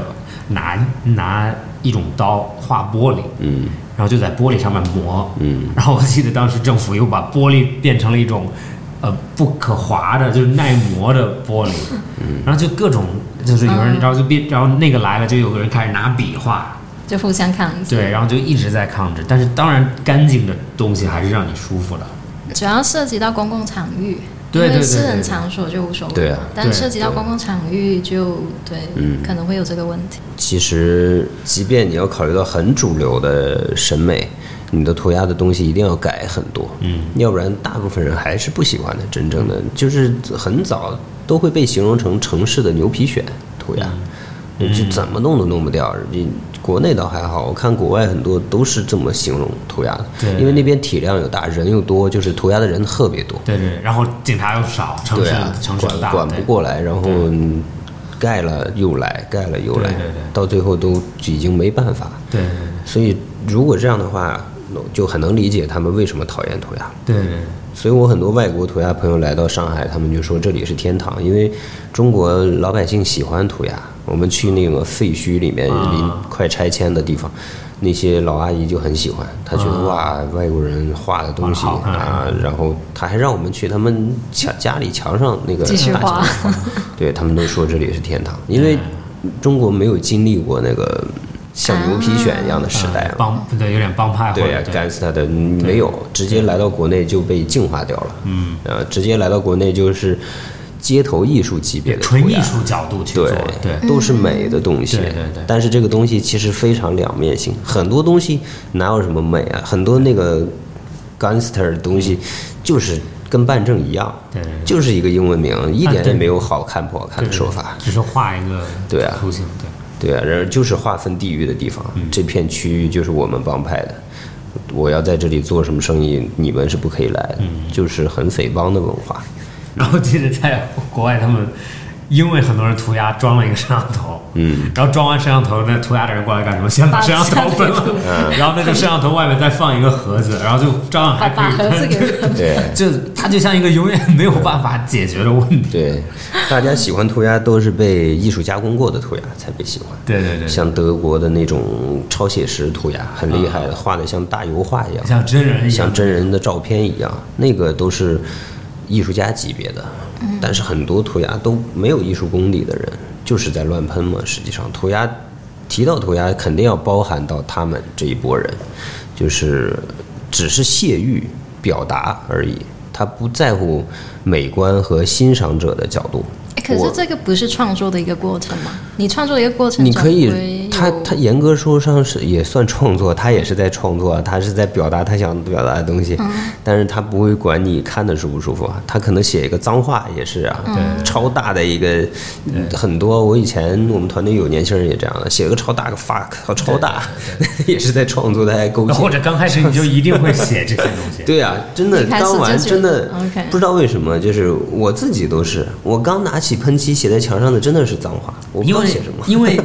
拿拿一种刀划玻璃，嗯。然后就在玻璃上面磨，嗯，然后我记得当时政府又把玻璃变成了一种呃不可滑的，就是耐磨的玻璃，嗯。然后就各种就是有人，然后就变，然后那个来了，就有个人开始拿笔画，就互相抗争。对，然后就一直在抗争，但是当然干净的东西还是让你舒服的。主要涉及到公共场域，对对对私人对对场所就无所谓。对啊但涉及到公共场域就对，嗯可能会有这个问题。其实，即便你要考虑到很主流的审美，你的涂鸦的东西一定要改很多，嗯，要不然大部分人还是不喜欢的。真正的就是很早都会被形容成城市的牛皮癣涂鸦，就怎么弄都弄不掉。你国内倒还好，我看国外很多都是这么形容涂鸦的，对因为那边体量又大，人又多，就是涂鸦的人特别多。对对，然后警察又少，城市、城市大，管管不过来，然后盖了又来，盖了又来，对对对到最后都已经没办法。对对所以如果这样的话，就很能理解他们为什么讨厌涂鸦。对所以我很多外国涂鸦朋友来到上海，他们就说这里是天堂，因为中国老百姓喜欢涂鸦。我们去那个废墟里面，啊临快拆迁的地方，那些老阿姨就很喜欢，她觉得啊哇，外国人画的东西啊，然后她还让我们去他们墙家里墙上那个大墙上对他们都说这里是天堂，因为中国没有经历过那个像牛皮癣一样的时代。帮对有点帮派或对呀，gangster 的没有，直接来到国内就被净化掉了。嗯，呃，直接来到国内就是街头艺术级别的纯艺术角度去做对，对都是美的东西。对对对但是这个东西其实非常两面性，很多东西哪有什么美啊？很多那个 gangster 的东西就是跟办证一样，对对对就是一个英文名，一点也没有好看不好看的说法。只是画一个对啊图形，对对啊，然而就是划分地域的地方，嗯这片区域就是我们帮派的。我要在这里做什么生意，你们是不可以来的，嗯就是很匪帮的文化。然后接着在国外，他们因为很多人涂鸦装了一个摄像头，嗯，然后装完摄像头，那涂鸦的人过来干什么？先把摄像头分了，然后那个摄像头外面再放一个盒子，然后就照样还把可以把盒子给喷。对。就它就像一个永远没有办法解决的问题。对，大家喜欢涂鸦都是被艺术加工过的涂鸦才被喜欢。对对对，像德国的那种超写实涂鸦，很厉害的，画的像大油画一样，像真人一样。像，真人的照片一样，那个都是艺术家级别的。但是很多涂鸦都没有艺术功底的人，就是在乱喷嘛。实际上，涂鸦提到涂鸦，肯定要包含到他们这一波人，就是只是泄欲表达而已，他不在乎美观和欣赏者的角度。哎可是这个不是创作的一个过程吗？你创作的一个过程，你可以，他他严格说上是也算创作，他也是在创作，他是在表达他想表达的东西，嗯但是他不会管你看的舒不舒服啊，他可能写一个脏话也是啊，超大的一个，很多我以前我们团队有年轻人也这样的，写个超大个 fuck，超大，也是在创作，他还勾或。者刚开始你就一定会写这些东西。对啊，真的刚完真的不知道为什么，就是我自己都是，我刚拿起喷漆写在墙上的真的是脏话，我不知因为道写什么。因为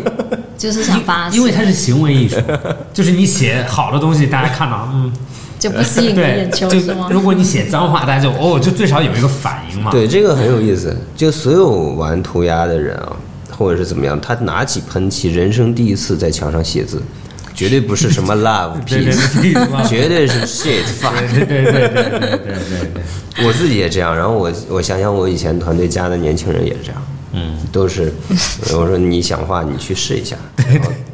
就是想发泄，因为它是行为艺术，就是你写好的东西，大家看到，嗯，就不吸引眼，球是吗？如果你写脏话，大家就哦，就最少有一个反应嘛。对，这个很有意思。就所有玩涂鸦的人啊，或者是怎么样，他拿起喷漆，人生第一次在墙上写字，绝对不是什么 love piece，绝对是 shit fuck。对对对对对对对，我自己也这样。然后我我想想，我以前团队加的年轻人也是这样，嗯，都是我说你想画，你去试一下。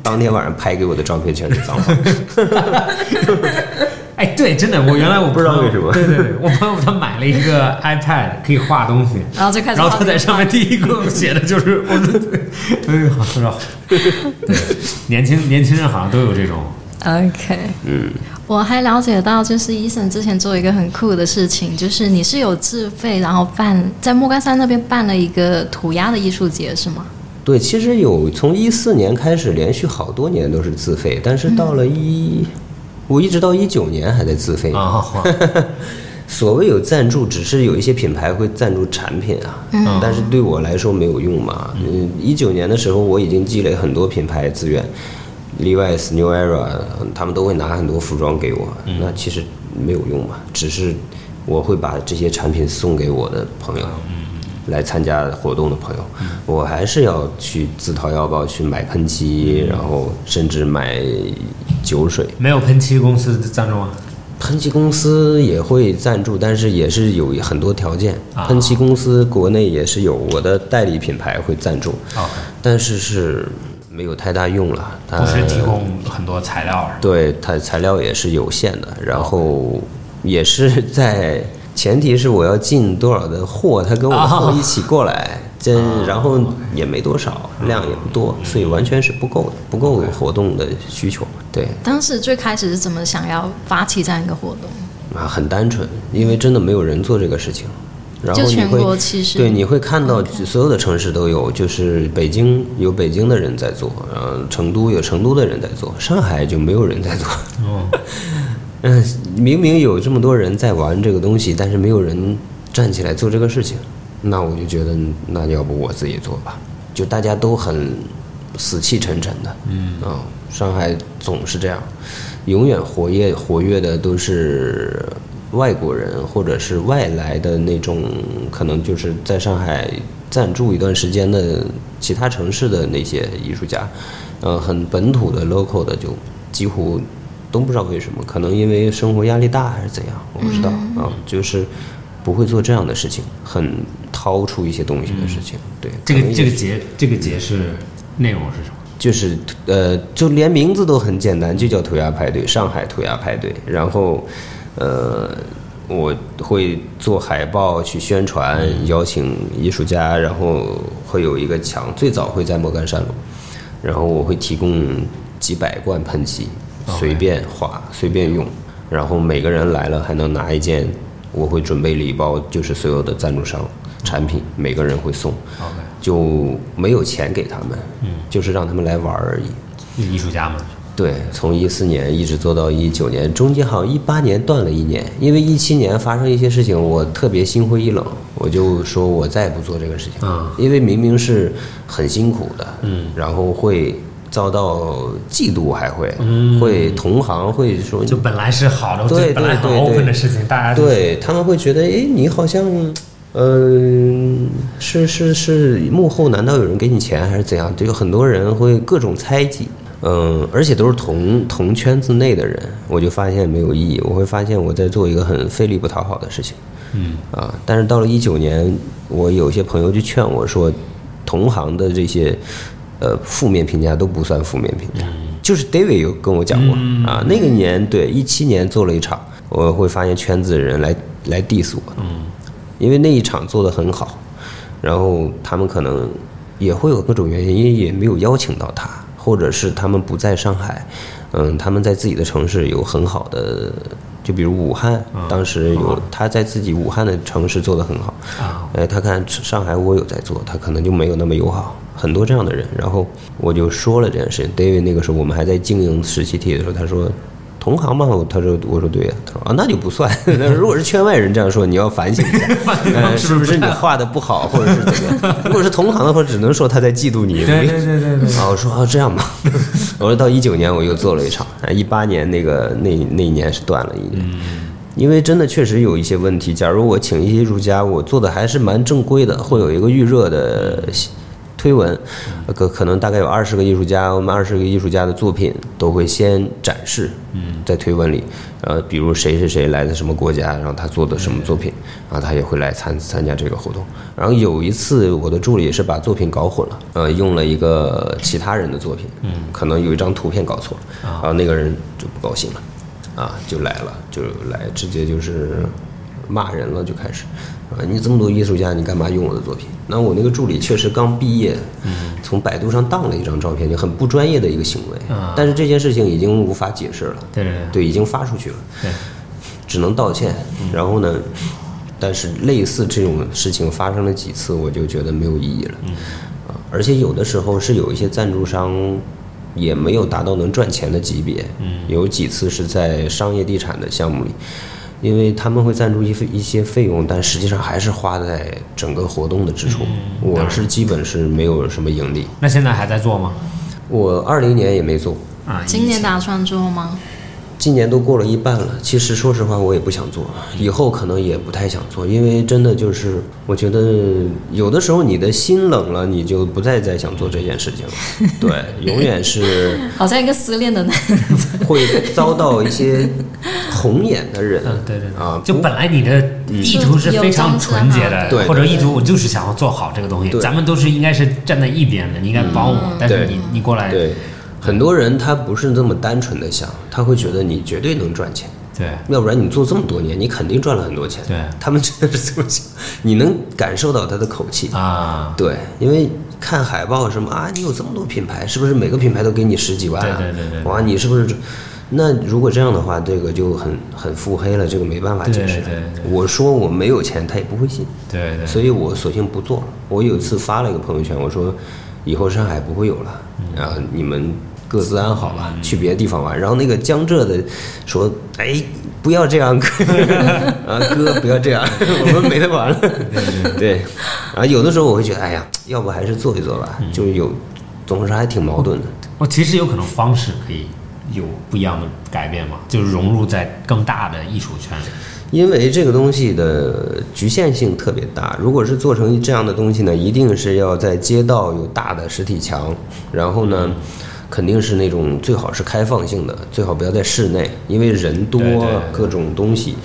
当天晚上拍给我的照片全是脏话。哎，对，真的，我原来我不知道为什么对对对，我朋友他买了一个 iPad 可以画东西，然后就开始然后他在上面第一个写的就是我说，对哎，好是吧？对，年轻年轻人好像都有这种，OK，嗯，我还了解到，就是医生之前做一个很酷的事情，就是你是有自费，然后办在莫干山那边办了一个涂鸦的艺术节，是吗？对，其实有从一四年开始，连续好多年都是自费，但是到了一，我一直到一九年还在自费。所谓有赞助，只是有一些品牌会赞助产品啊，但是对我来说没有用嘛。嗯，一九年的时候我已经积累很多品牌资源，Levi's、New Era，他们都会拿很多服装给我，那其实没有用嘛，只是我会把这些产品送给我的朋友。来参加活动的朋友，我还是要去自掏腰包去买喷漆，然后甚至买酒水。没有喷漆公司赞助吗？喷漆公司也会赞助，但是也是有很多条件。啊喷漆公司国内也是有，我的代理品牌会赞助但是是没有太大用了。它不是提供很多材料？对它材料也是有限的，然后也是在前提是我要进多少的货，他跟我的货一起过来，这然后也没多少，量也不多，所以完全是不够的，不够活动的需求。对当时最开始是怎么想要发起这样一个活动？啊，很单纯，因为真的没有人做这个事情。然后就全你会国其实对，你会看到所有的城市都有，就是北京有北京的人在做，然后，成都有成都的人在做，上海就没有人在做。哦，嗯，明明有这么多人在玩这个东西，但是没有人站起来做这个事情，那我就觉得，那要不我自己做吧。就大家都很死气沉沉的，嗯。啊、上海总是这样，永远活跃活跃的都是外国人或者是外来的那种，可能就是在上海暂住一段时间的其他城市的那些艺术家，呃，很本土的 local 的就几乎都不知道为什么，可能因为生活压力大还是怎样，我不知道。啊，就是不会做这样的事情，很掏出一些东西的事情。对，这个这个节这个节是内容是什么？就是呃，就连名字都很简单，就叫涂鸦派对，上海涂鸦派对。然后，呃，我会做海报去宣传，邀请艺术家，然后会有一个墙，最早会在莫干山路，然后我会提供几百罐喷漆，随便画，随便用。然后每个人来了还能拿一件，我会准备礼包，就是所有的赞助商产品，每个人会送。就没有钱给他们，嗯，就是让他们来玩而已。艺术家嘛。对，从一四年一直做到一九年，中间好像一八年断了一年，因为一七年发生一些事情，我特别心灰意冷，我就说我再也不做这个事情，嗯因为明明是很辛苦的，嗯，然后会遭到嫉妒，还会，嗯，会同行会说就本来是好的，对本来很的事情，大家对他们会觉得，哎，你好像，嗯、是是是幕后难道有人给你钱还是怎样？就有很多人会各种猜忌，嗯，而且都是同同圈子内的人，我就发现没有意义。我会发现我在做一个很费力不讨好的事情，嗯。啊，但是到了一九年，我有些朋友就劝我说，同行的这些呃负面评价都不算负面评价，就是 David 有跟我讲过、啊，那个年对一七年做了一场，我会发现圈子的人来来 diss 我，嗯因为那一场做的很好，然后他们可能也会有各种原因，因为也没有邀请到他，或者是他们不在上海，嗯，他们在自己的城市有很好的，就比如武汉，当时有他在自己武汉的城市做的很好，啊哎，他看上海我有在做，他可能就没有那么友好，很多这样的人。然后我就说了这件事情。David 那个时候我们还在经营实习体的时候，他说同行嘛，我他说我说对呀，他说啊那就不算。那如果是圈外人这样说，你要反省一下，呃，是不是你画的不好，或者是怎么样？如果是同行的话，只能说他在嫉妒你。对对对对对，啊，我说啊这样吧，我说到一九年我又做了一场，啊一八年那个那那一年是断了一年，因为真的确实有一些问题。假如我请一些艺术家，我做的还是蛮正规的，会有一个预热的推文，呃可可能大概有二十个艺术家，我们二十个艺术家的作品都会先展示，在推文里，呃，比如谁谁谁来自什么国家，然后他做的什么作品，然后他也会来参参加这个活动。然后有一次，我的助理是把作品搞混了，呃，用了一个其他人的作品，嗯，可能有一张图片搞错了，然后那个人就不高兴了，啊，就来了，就来直接就是骂人了，就开始，啊，你这么多艺术家，你干嘛用我的作品？那我那个助理确实刚毕业，从百度上当了一张照片，就很不专业的一个行为，啊但是这件事情已经无法解释了，对对对对，已经发出去了，只能道歉。然后呢，但是类似这种事情发生了几次，我就觉得没有意义了。啊，而且有的时候是有一些赞助商也没有达到能赚钱的级别。嗯，有几次是在商业地产的项目里。因为他们会赞助一费一些费用，但实际上还是花在整个活动的支出。我是基本是没有什么盈利，那现在还在做吗？我二零年也没做，啊，今年打算做吗？今年都过了一半了，其实说实话，我也不想做，以后可能也不太想做，因为真的就是，我觉得有的时候你的心冷了，你就不再再想做这件事情了。对，永远是 好像一个失恋的男人。会遭到一些红眼的人。嗯，对对对。啊就本来你的意图是非常纯洁的，对对或者意图我就是想要做好这个东西，对。咱们都是应该是站在一边的，你应该帮我，但是你你过来，对，很多人他不是这么单纯的想，他会觉得你绝对能赚钱。对要不然你做这么多年，你肯定赚了很多钱。对他们真的是这么想，你能感受到他的口气。啊，对，因为看海报什么啊，你有这么多品牌，是不是每个品牌都给你十几万、啊？对对对对对哇，你是不是这？那如果这样的话，这个就很很腹黑了，这个没办法解释的。对对对我说我没有钱，他也不会信，对对，所以我索性不做了。我有一次发了一个朋友圈，我说以后上海不会有了，嗯然后你们各自安好吧，去别的地方玩。然后那个江浙的说，哎，不要这样，哥 啊哥不要这样，我们没得玩了。对，啊，有的时候我会觉得，哎呀，要不还是做一做吧，嗯就是有，总是还挺矛盾的。我其实有可能方式可以有不一样的改变吗，就是融入在更大的艺术圈里。因为这个东西的局限性特别大，如果是做成这样的东西呢，一定是要在街道有大的实体墙，然后呢，肯定是那种最好是开放性的，最好不要在室内，因为人多对对对各种东西。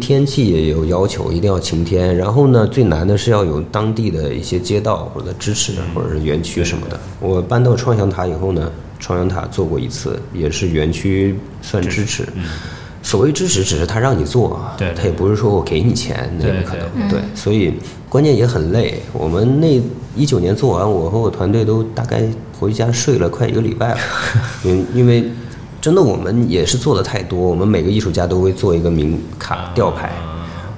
天气也有要求，一定要晴天。然后呢，最难的是要有当地的一些街道或者支持，或者是园区什么的。我搬到创想塔以后呢，创祥塔做过一次，也是园区算支持。所谓支持，只是他让你做，他也不是说我给你钱，那对不可能。对，所以关键也很累。我们那一九年做完，我和我团队都大概回家睡了快一个礼拜了，因因为真的我们也是做的太多，我们每个艺术家都会做一个名卡吊牌。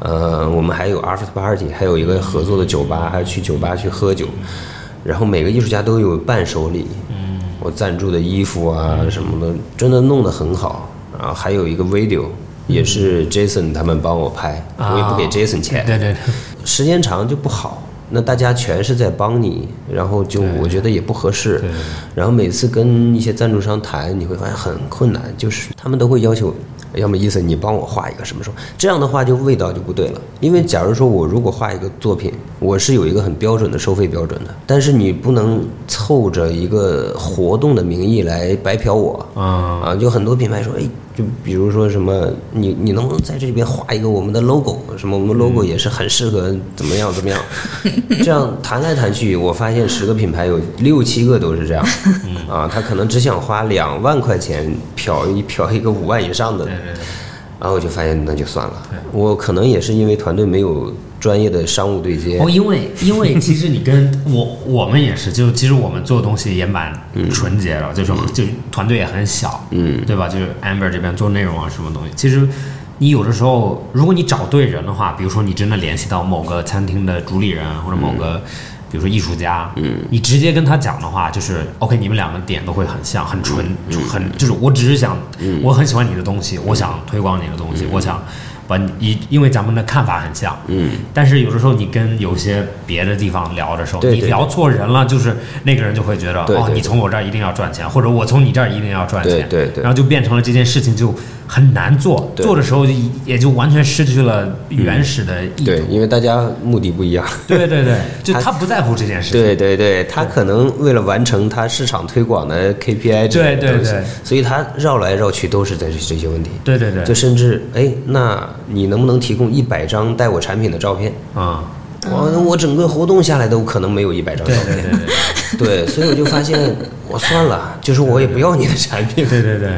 呃，我们还有 after party，还有一个合作的酒吧，还要去酒吧去喝酒，然后每个艺术家都有伴手礼，嗯，我赞助的衣服啊什么的，真的弄得很好。然后还有一个 video，也是 Jason 他们帮我拍，我也不给 Jason 钱，对对对，时间长就不好。那大家全是在帮你，然后就我觉得也不合适。然后每次跟一些赞助商谈，你会发现很困难，就是他们都会要求，要么意思你帮我画一个什么什么，这样的话就味道就不对了。因为假如说我如果画一个作品，我是有一个很标准的收费标准的，但是你不能凑着一个活动的名义来白嫖我。嗯，啊，就很多品牌说，哎，就比如说什么，你你能不能在这边画一个我们的 logo？什么我们 logo 也是很适合怎么样怎么样？这样谈来谈去，我发现十个品牌有六七个都是这样，啊，他可能只想花两万块钱嫖一嫖一个五万以上的，对对对。然后我就发现那就算了，我可能也是因为团队没有专业的商务对接。哦，，因为因为其实你跟我 我们也是，就其实我们做东西也蛮纯洁的，就是就团队也很小，嗯。对吧？就是 Amber 这边做内容啊，什么东西，其实你有的时候，如果你找对人的话，比如说你真的联系到某个餐厅的主理人或者某个。比如说艺术家，嗯，你直接跟他讲的话，就是 OK，你们两个点都会很像，很纯，就很就是我只是想，我很喜欢你的东西，我想推广你的东西，我想把你，因因为咱们的看法很像，嗯，但是有的时候你跟有些别的地方聊的时候，对对你聊错人了，就是那个人就会觉得哦，你从我这儿一定要赚钱，或者我从你这儿一定要赚钱，对对对。然后就变成了这件事情就很难做，做的时候也就完全失去了原始的意图。对，因为大家目的不一样。对对对，就他他不在乎这件事情。对对对，他可能为了完成他市场推广的 KPI 这对东西对所以他绕来绕去都是在这这些问题。对对对，就甚至哎，那你能不能提供一百张带我产品的照片？啊，我我整个活动下来都可能没有一百张照片。对对对对对，所以我就发现，我算了，就是我也不要你的产品。对对对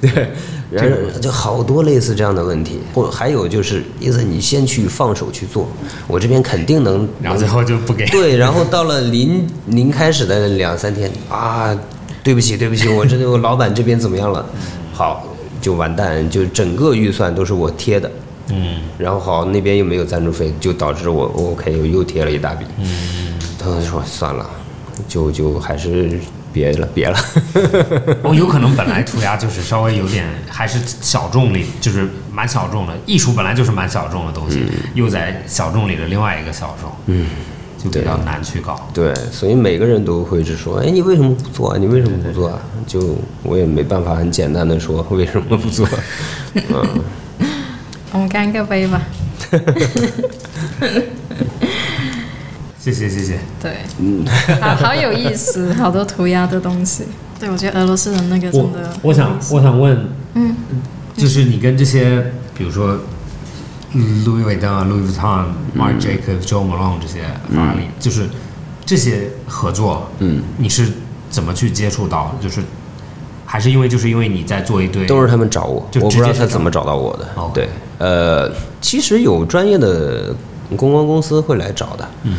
对，然后就好多类似这样的问题，或还有就是，意思你先去放手去做，我这边肯定能，然后最后就不给。对，然后到了临临开始的两三天啊，对不起对不起，我这我老板这边怎么样了？好，就完蛋，就整个预算都是我贴的，嗯，然后好那边又没有赞助费，就导致我 OK 又又贴了一大笔，嗯，他们说算了，就就还是别了别了，我，有可能本来涂鸦就是稍微有点还是小众里，就是蛮小众的。艺术本来就是蛮小众的东西，又在小众里的另外一个小众。嗯，就比较难去搞。对，所以每个人都会是说，哎，你为什么不做啊？你为什么不做啊？就我也没办法很简单的说为什么不做，嗯，我们干个杯吧。谢谢谢谢。对，嗯。好好有意思，好多涂鸦的东西。对，我觉得俄罗斯人那个真我的，我想我想问，嗯，就是你跟这些，比如说 Louis Vuitton、Louis Vuitton、Marc Jacobs、Joe Malone 这些法拉利，就是这些合作，嗯，你是怎么去接触到？就是还是因为就是因为你在做一堆，都是他们找我，就我不知道他怎么找到我的哦。对，呃，其实有专业的公关公司会来找的，嗯，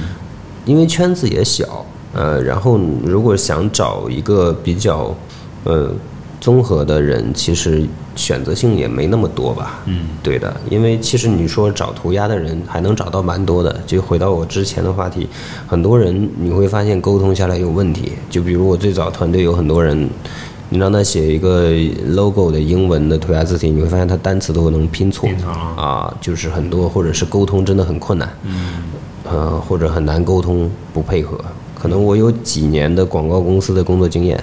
因为圈子也小，呃，然后如果想找一个比较呃综合的人，其实选择性也没那么多吧。嗯，对的，因为其实你说找涂鸦的人还能找到蛮多的。就回到我之前的话题，很多人你会发现沟通下来有问题。就比如我最早团队有很多人，你让他写一个 logo 的英文的涂鸦字体，你会发现他单词都能拼错啊，就是很多或者是沟通真的很困难。嗯，呃，或者很难沟通不配合。可能我有几年的广告公司的工作经验，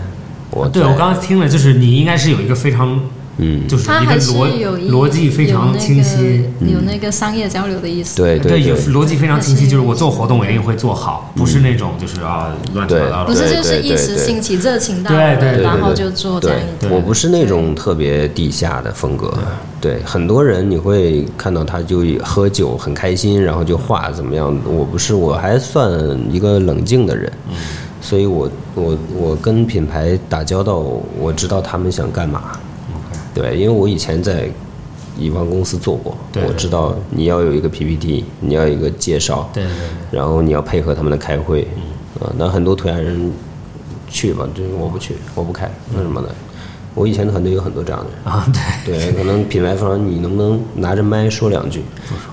我对我刚刚听了，就是你应该是有一个非常，嗯，就是一个他还是有逻一逻辑非常清晰。有那个有那个商业交流的意思。对对有逻辑非常清晰，就是我做活动我一定会做好，不是那种就是啊乱七八糟的。不是，就是一时兴起热情到了，对对对然后对就做这对样一对我不是那种特别地下的风格。对，很多人你会看到他就喝酒很开心，然后就画怎么样？我不是，我还算一个冷静的人，嗯所以我我我跟品牌打交道，我知道他们想干嘛。对，因为我以前在乙方公司做过，对我知道你要有一个 PPT，你要有一个介绍，对对对，然后你要配合他们的开会，啊，那很多涂鸦人去吧，就是我不去，我不开，为什么呢。我以前团队有很多这样的人，啊对，对，可能品牌方你能不能拿着麦说两句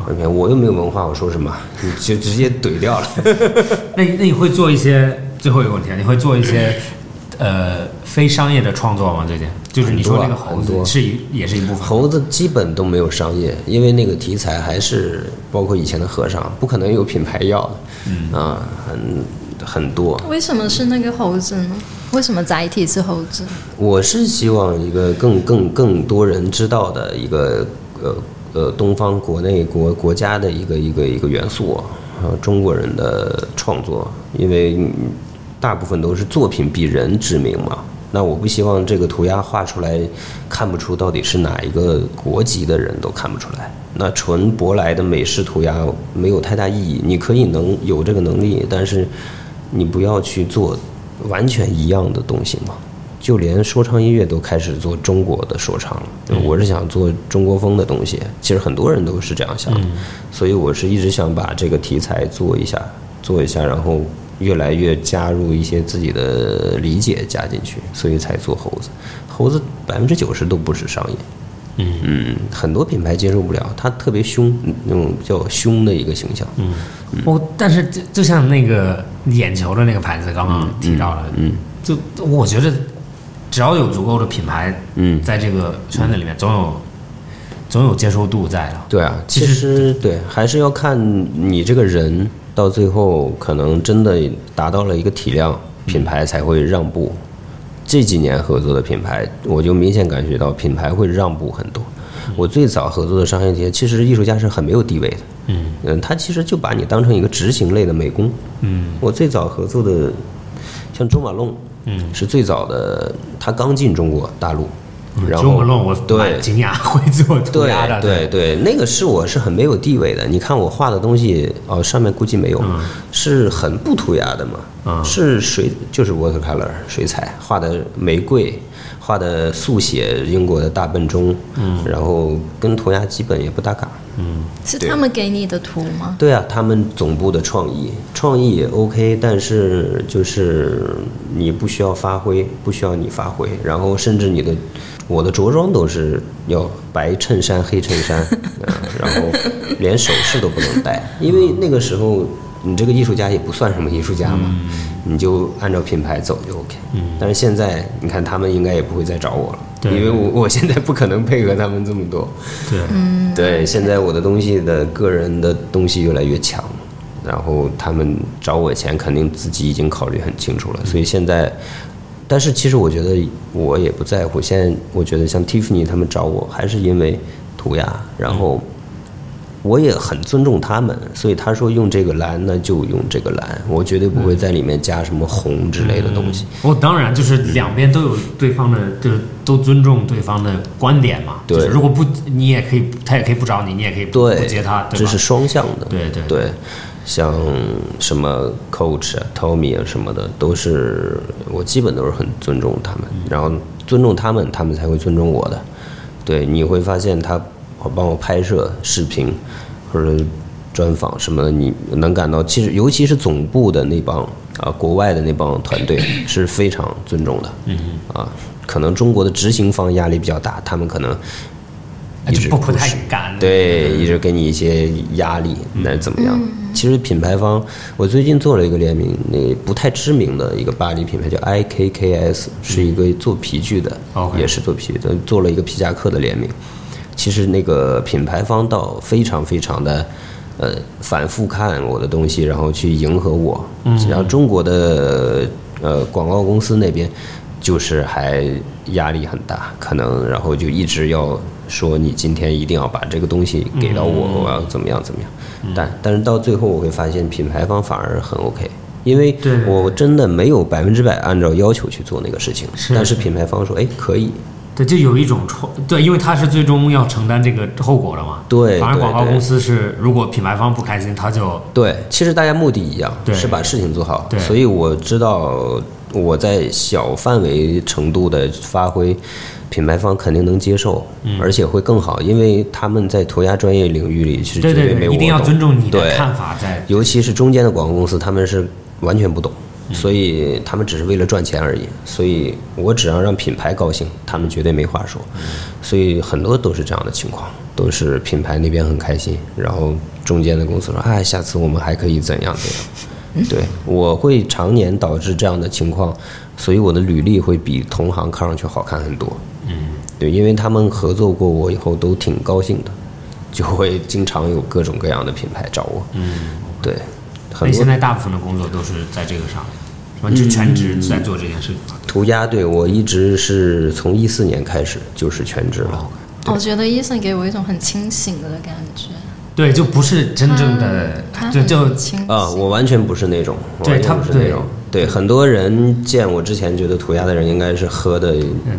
？OK，我又没有文化，我说什么？你就直接怼掉了。那那你会做一些最后一个问题啊？你会做一些呃非商业的创作吗？最近就是你说那个猴子是一也是一部分。猴子基本都没有商业，因为那个题材还是包括以前的和尚，不可能有品牌要的，嗯啊，很很多。为什么是那个猴子呢？为什么载体是猴子？我是希望一个更更更多人知道的一个呃呃东方国内国国家的一个一个一个元素啊，呃中国人的创作，因为嗯大部分都是作品比人知名嘛。那我不希望这个涂鸦画出来看不出到底是哪一个国籍的人都看不出来。那纯舶来的美式涂鸦没有太大意义。你可以能有这个能力，但是你不要去做完全一样的东西嘛。就连说唱音乐都开始做中国的说唱了，我是想做中国风的东西。其实很多人都是这样想的，所以我是一直想把这个题材做一下，做一下，然后越来越加入一些自己的理解加进去，所以才做猴子。猴子百分之九十都不是商业，嗯嗯，很多品牌接受不了，它特别凶，那种比较凶的一个形象。嗯，我但是就就像那个眼球的那个牌子刚刚提到了，嗯就我觉得只要有足够的品牌，嗯在这个圈子里面总有总有接受度在的。对啊，其实对，还是要看你这个人到最后可能真的达到了一个体量，品牌才会让步。这几年合作的品牌，我就明显感觉到品牌会让步很多。我最早合作的商业街，其实艺术家是很没有地位的。嗯嗯，他其实就把你当成一个执行类的美工。嗯我最早合作的，像周马龙，嗯，是最早的，他刚进中国大陆，然后对惊讶会做涂对鸦的，对对，那个是我是很没有地位的。你看我画的东西，哦，上面估计没有，嗯是很不涂鸦的嘛，嗯是水就是 watercolor 水彩画的玫瑰，画的速写英国的大笨钟，嗯，然后跟涂鸦基本也不搭嘎。嗯是他们给你的图吗？对啊，他们总部的创意，创意也 OK，但是就是你不需要发挥，不需要你发挥，然后甚至你的我的着装都是要白衬衫、黑衬衫，啊，然后连首饰都不能戴，因为那个时候你这个艺术家也不算什么艺术家嘛，你就按照品牌走就 OK。但是现在你看他们应该也不会再找我了，对因为我我现在不可能配合他们这么多。对，对，现在我的东西的个人的东西越来越强，然后他们找我钱，肯定自己已经考虑很清楚了。所以现在，但是其实我觉得我也不在乎。现在我觉得像 Tiffany 他们找我，还是因为涂鸦，然后。我也很尊重他们，所以他说用这个蓝，那就用这个蓝，我绝对不会在里面加什么红之类的东西。我当然就是两边都有对方的，就是都尊重对方的观点嘛。对，如果不，你也可以，他也可以不找你，你也可以不接他，这是双向的。对对对，像什么 Coach 啊、Tommy 啊什么的，都是我基本都是很尊重他们，然后尊重他们，他们才会尊重我的。对，你会发现他。帮我拍摄视频或者专访什么的，你能感到其实尤其是总部的那帮啊，国外的那帮团队是非常尊重的。嗯啊，可能中国的执行方压力比较大，他们可能一直不太敢，对，一直给你一些压力，那怎么样？其实品牌方，我最近做了一个联名，那不太知名的一个巴黎品牌叫 IKKS，是一个做皮具的，也是做皮的，做了一个皮夹克的联名。其实那个品牌方倒非常非常的，呃，反复看我的东西，然后去迎合我。嗯。然后中国的呃广告公司那边，就是还压力很大，可能然后就一直要说你今天一定要把这个东西给到我，我要怎么样怎么样。但但是到最后我会发现品牌方反而很 OK，因为我真的没有百分之百按照要求去做那个事情，但是品牌方说哎可以。对，就有一种冲，对，因为他是最终要承担这个后果的嘛。对，反而广告公司是，如果品牌方不开心，他就对。其实大家目的一样，是把事情做好。对，所以我知道我在小范围程度的发挥，品牌方肯定能接受，而且会更好，因为他们在涂鸦专业领域里是绝对没有一定要尊重你的看法，在尤其是中间的广告公司，他们是完全不懂。所以他们只是为了赚钱而已，所以我只要让品牌高兴，他们绝对没话说。所以很多都是这样的情况，都是品牌那边很开心，然后中间的公司说：“哎，下次我们还可以怎样怎样。”对，我会常年导致这样的情况，所以我的履历会比同行看上去好看很多。嗯，对，因为他们合作过我以后都挺高兴的，就会经常有各种各样的品牌找我。嗯，对。所以现在大部分的工作都是在这个上面，就全职在做这件事情。涂鸦，对我一直是从一四年开始就是全职了。我觉得伊森给我一种很清醒的感觉。对，就不是真正的，就就啊，我完全不是那种，对他不是那种。对很多人见我之前觉得涂鸦的人应该是喝的，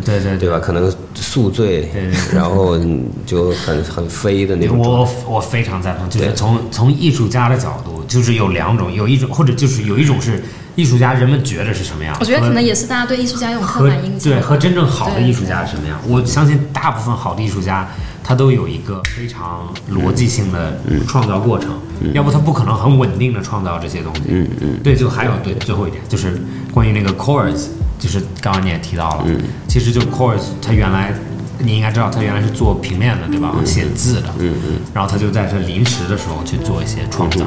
对对对吧？可能宿醉，然后就很很飞的那种。我我非常赞同，就是从从艺术家的角度，就是有两种，有一种或者就是有一种是艺术家，人们觉得是什么样？我觉得可能也是大家对艺术家一种刻板印象。对，和真正好的艺术家是什么样？我相信大部分好的艺术家。他都有一个非常逻辑性的创造过程，要不他不可能很稳定的创造这些东西。嗯嗯。对，就还有对最后一点，就是关于那个 Coors，就是刚刚你也提到了，其实就 Coors，它原来你应该知道，他原来是做平面的，对吧？写字的。嗯嗯。然后他就在这临时的时候去做一些创造，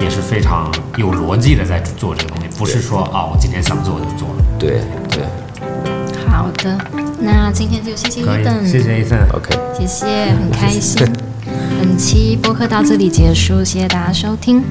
也是非常有逻辑的在做这个东西，不是说啊，我今天想做就做了。对对。好的。那今天就谢谢伊登，谢谢伊森，OK，谢谢，很开心。本期播客到这里结束，谢谢大家收听。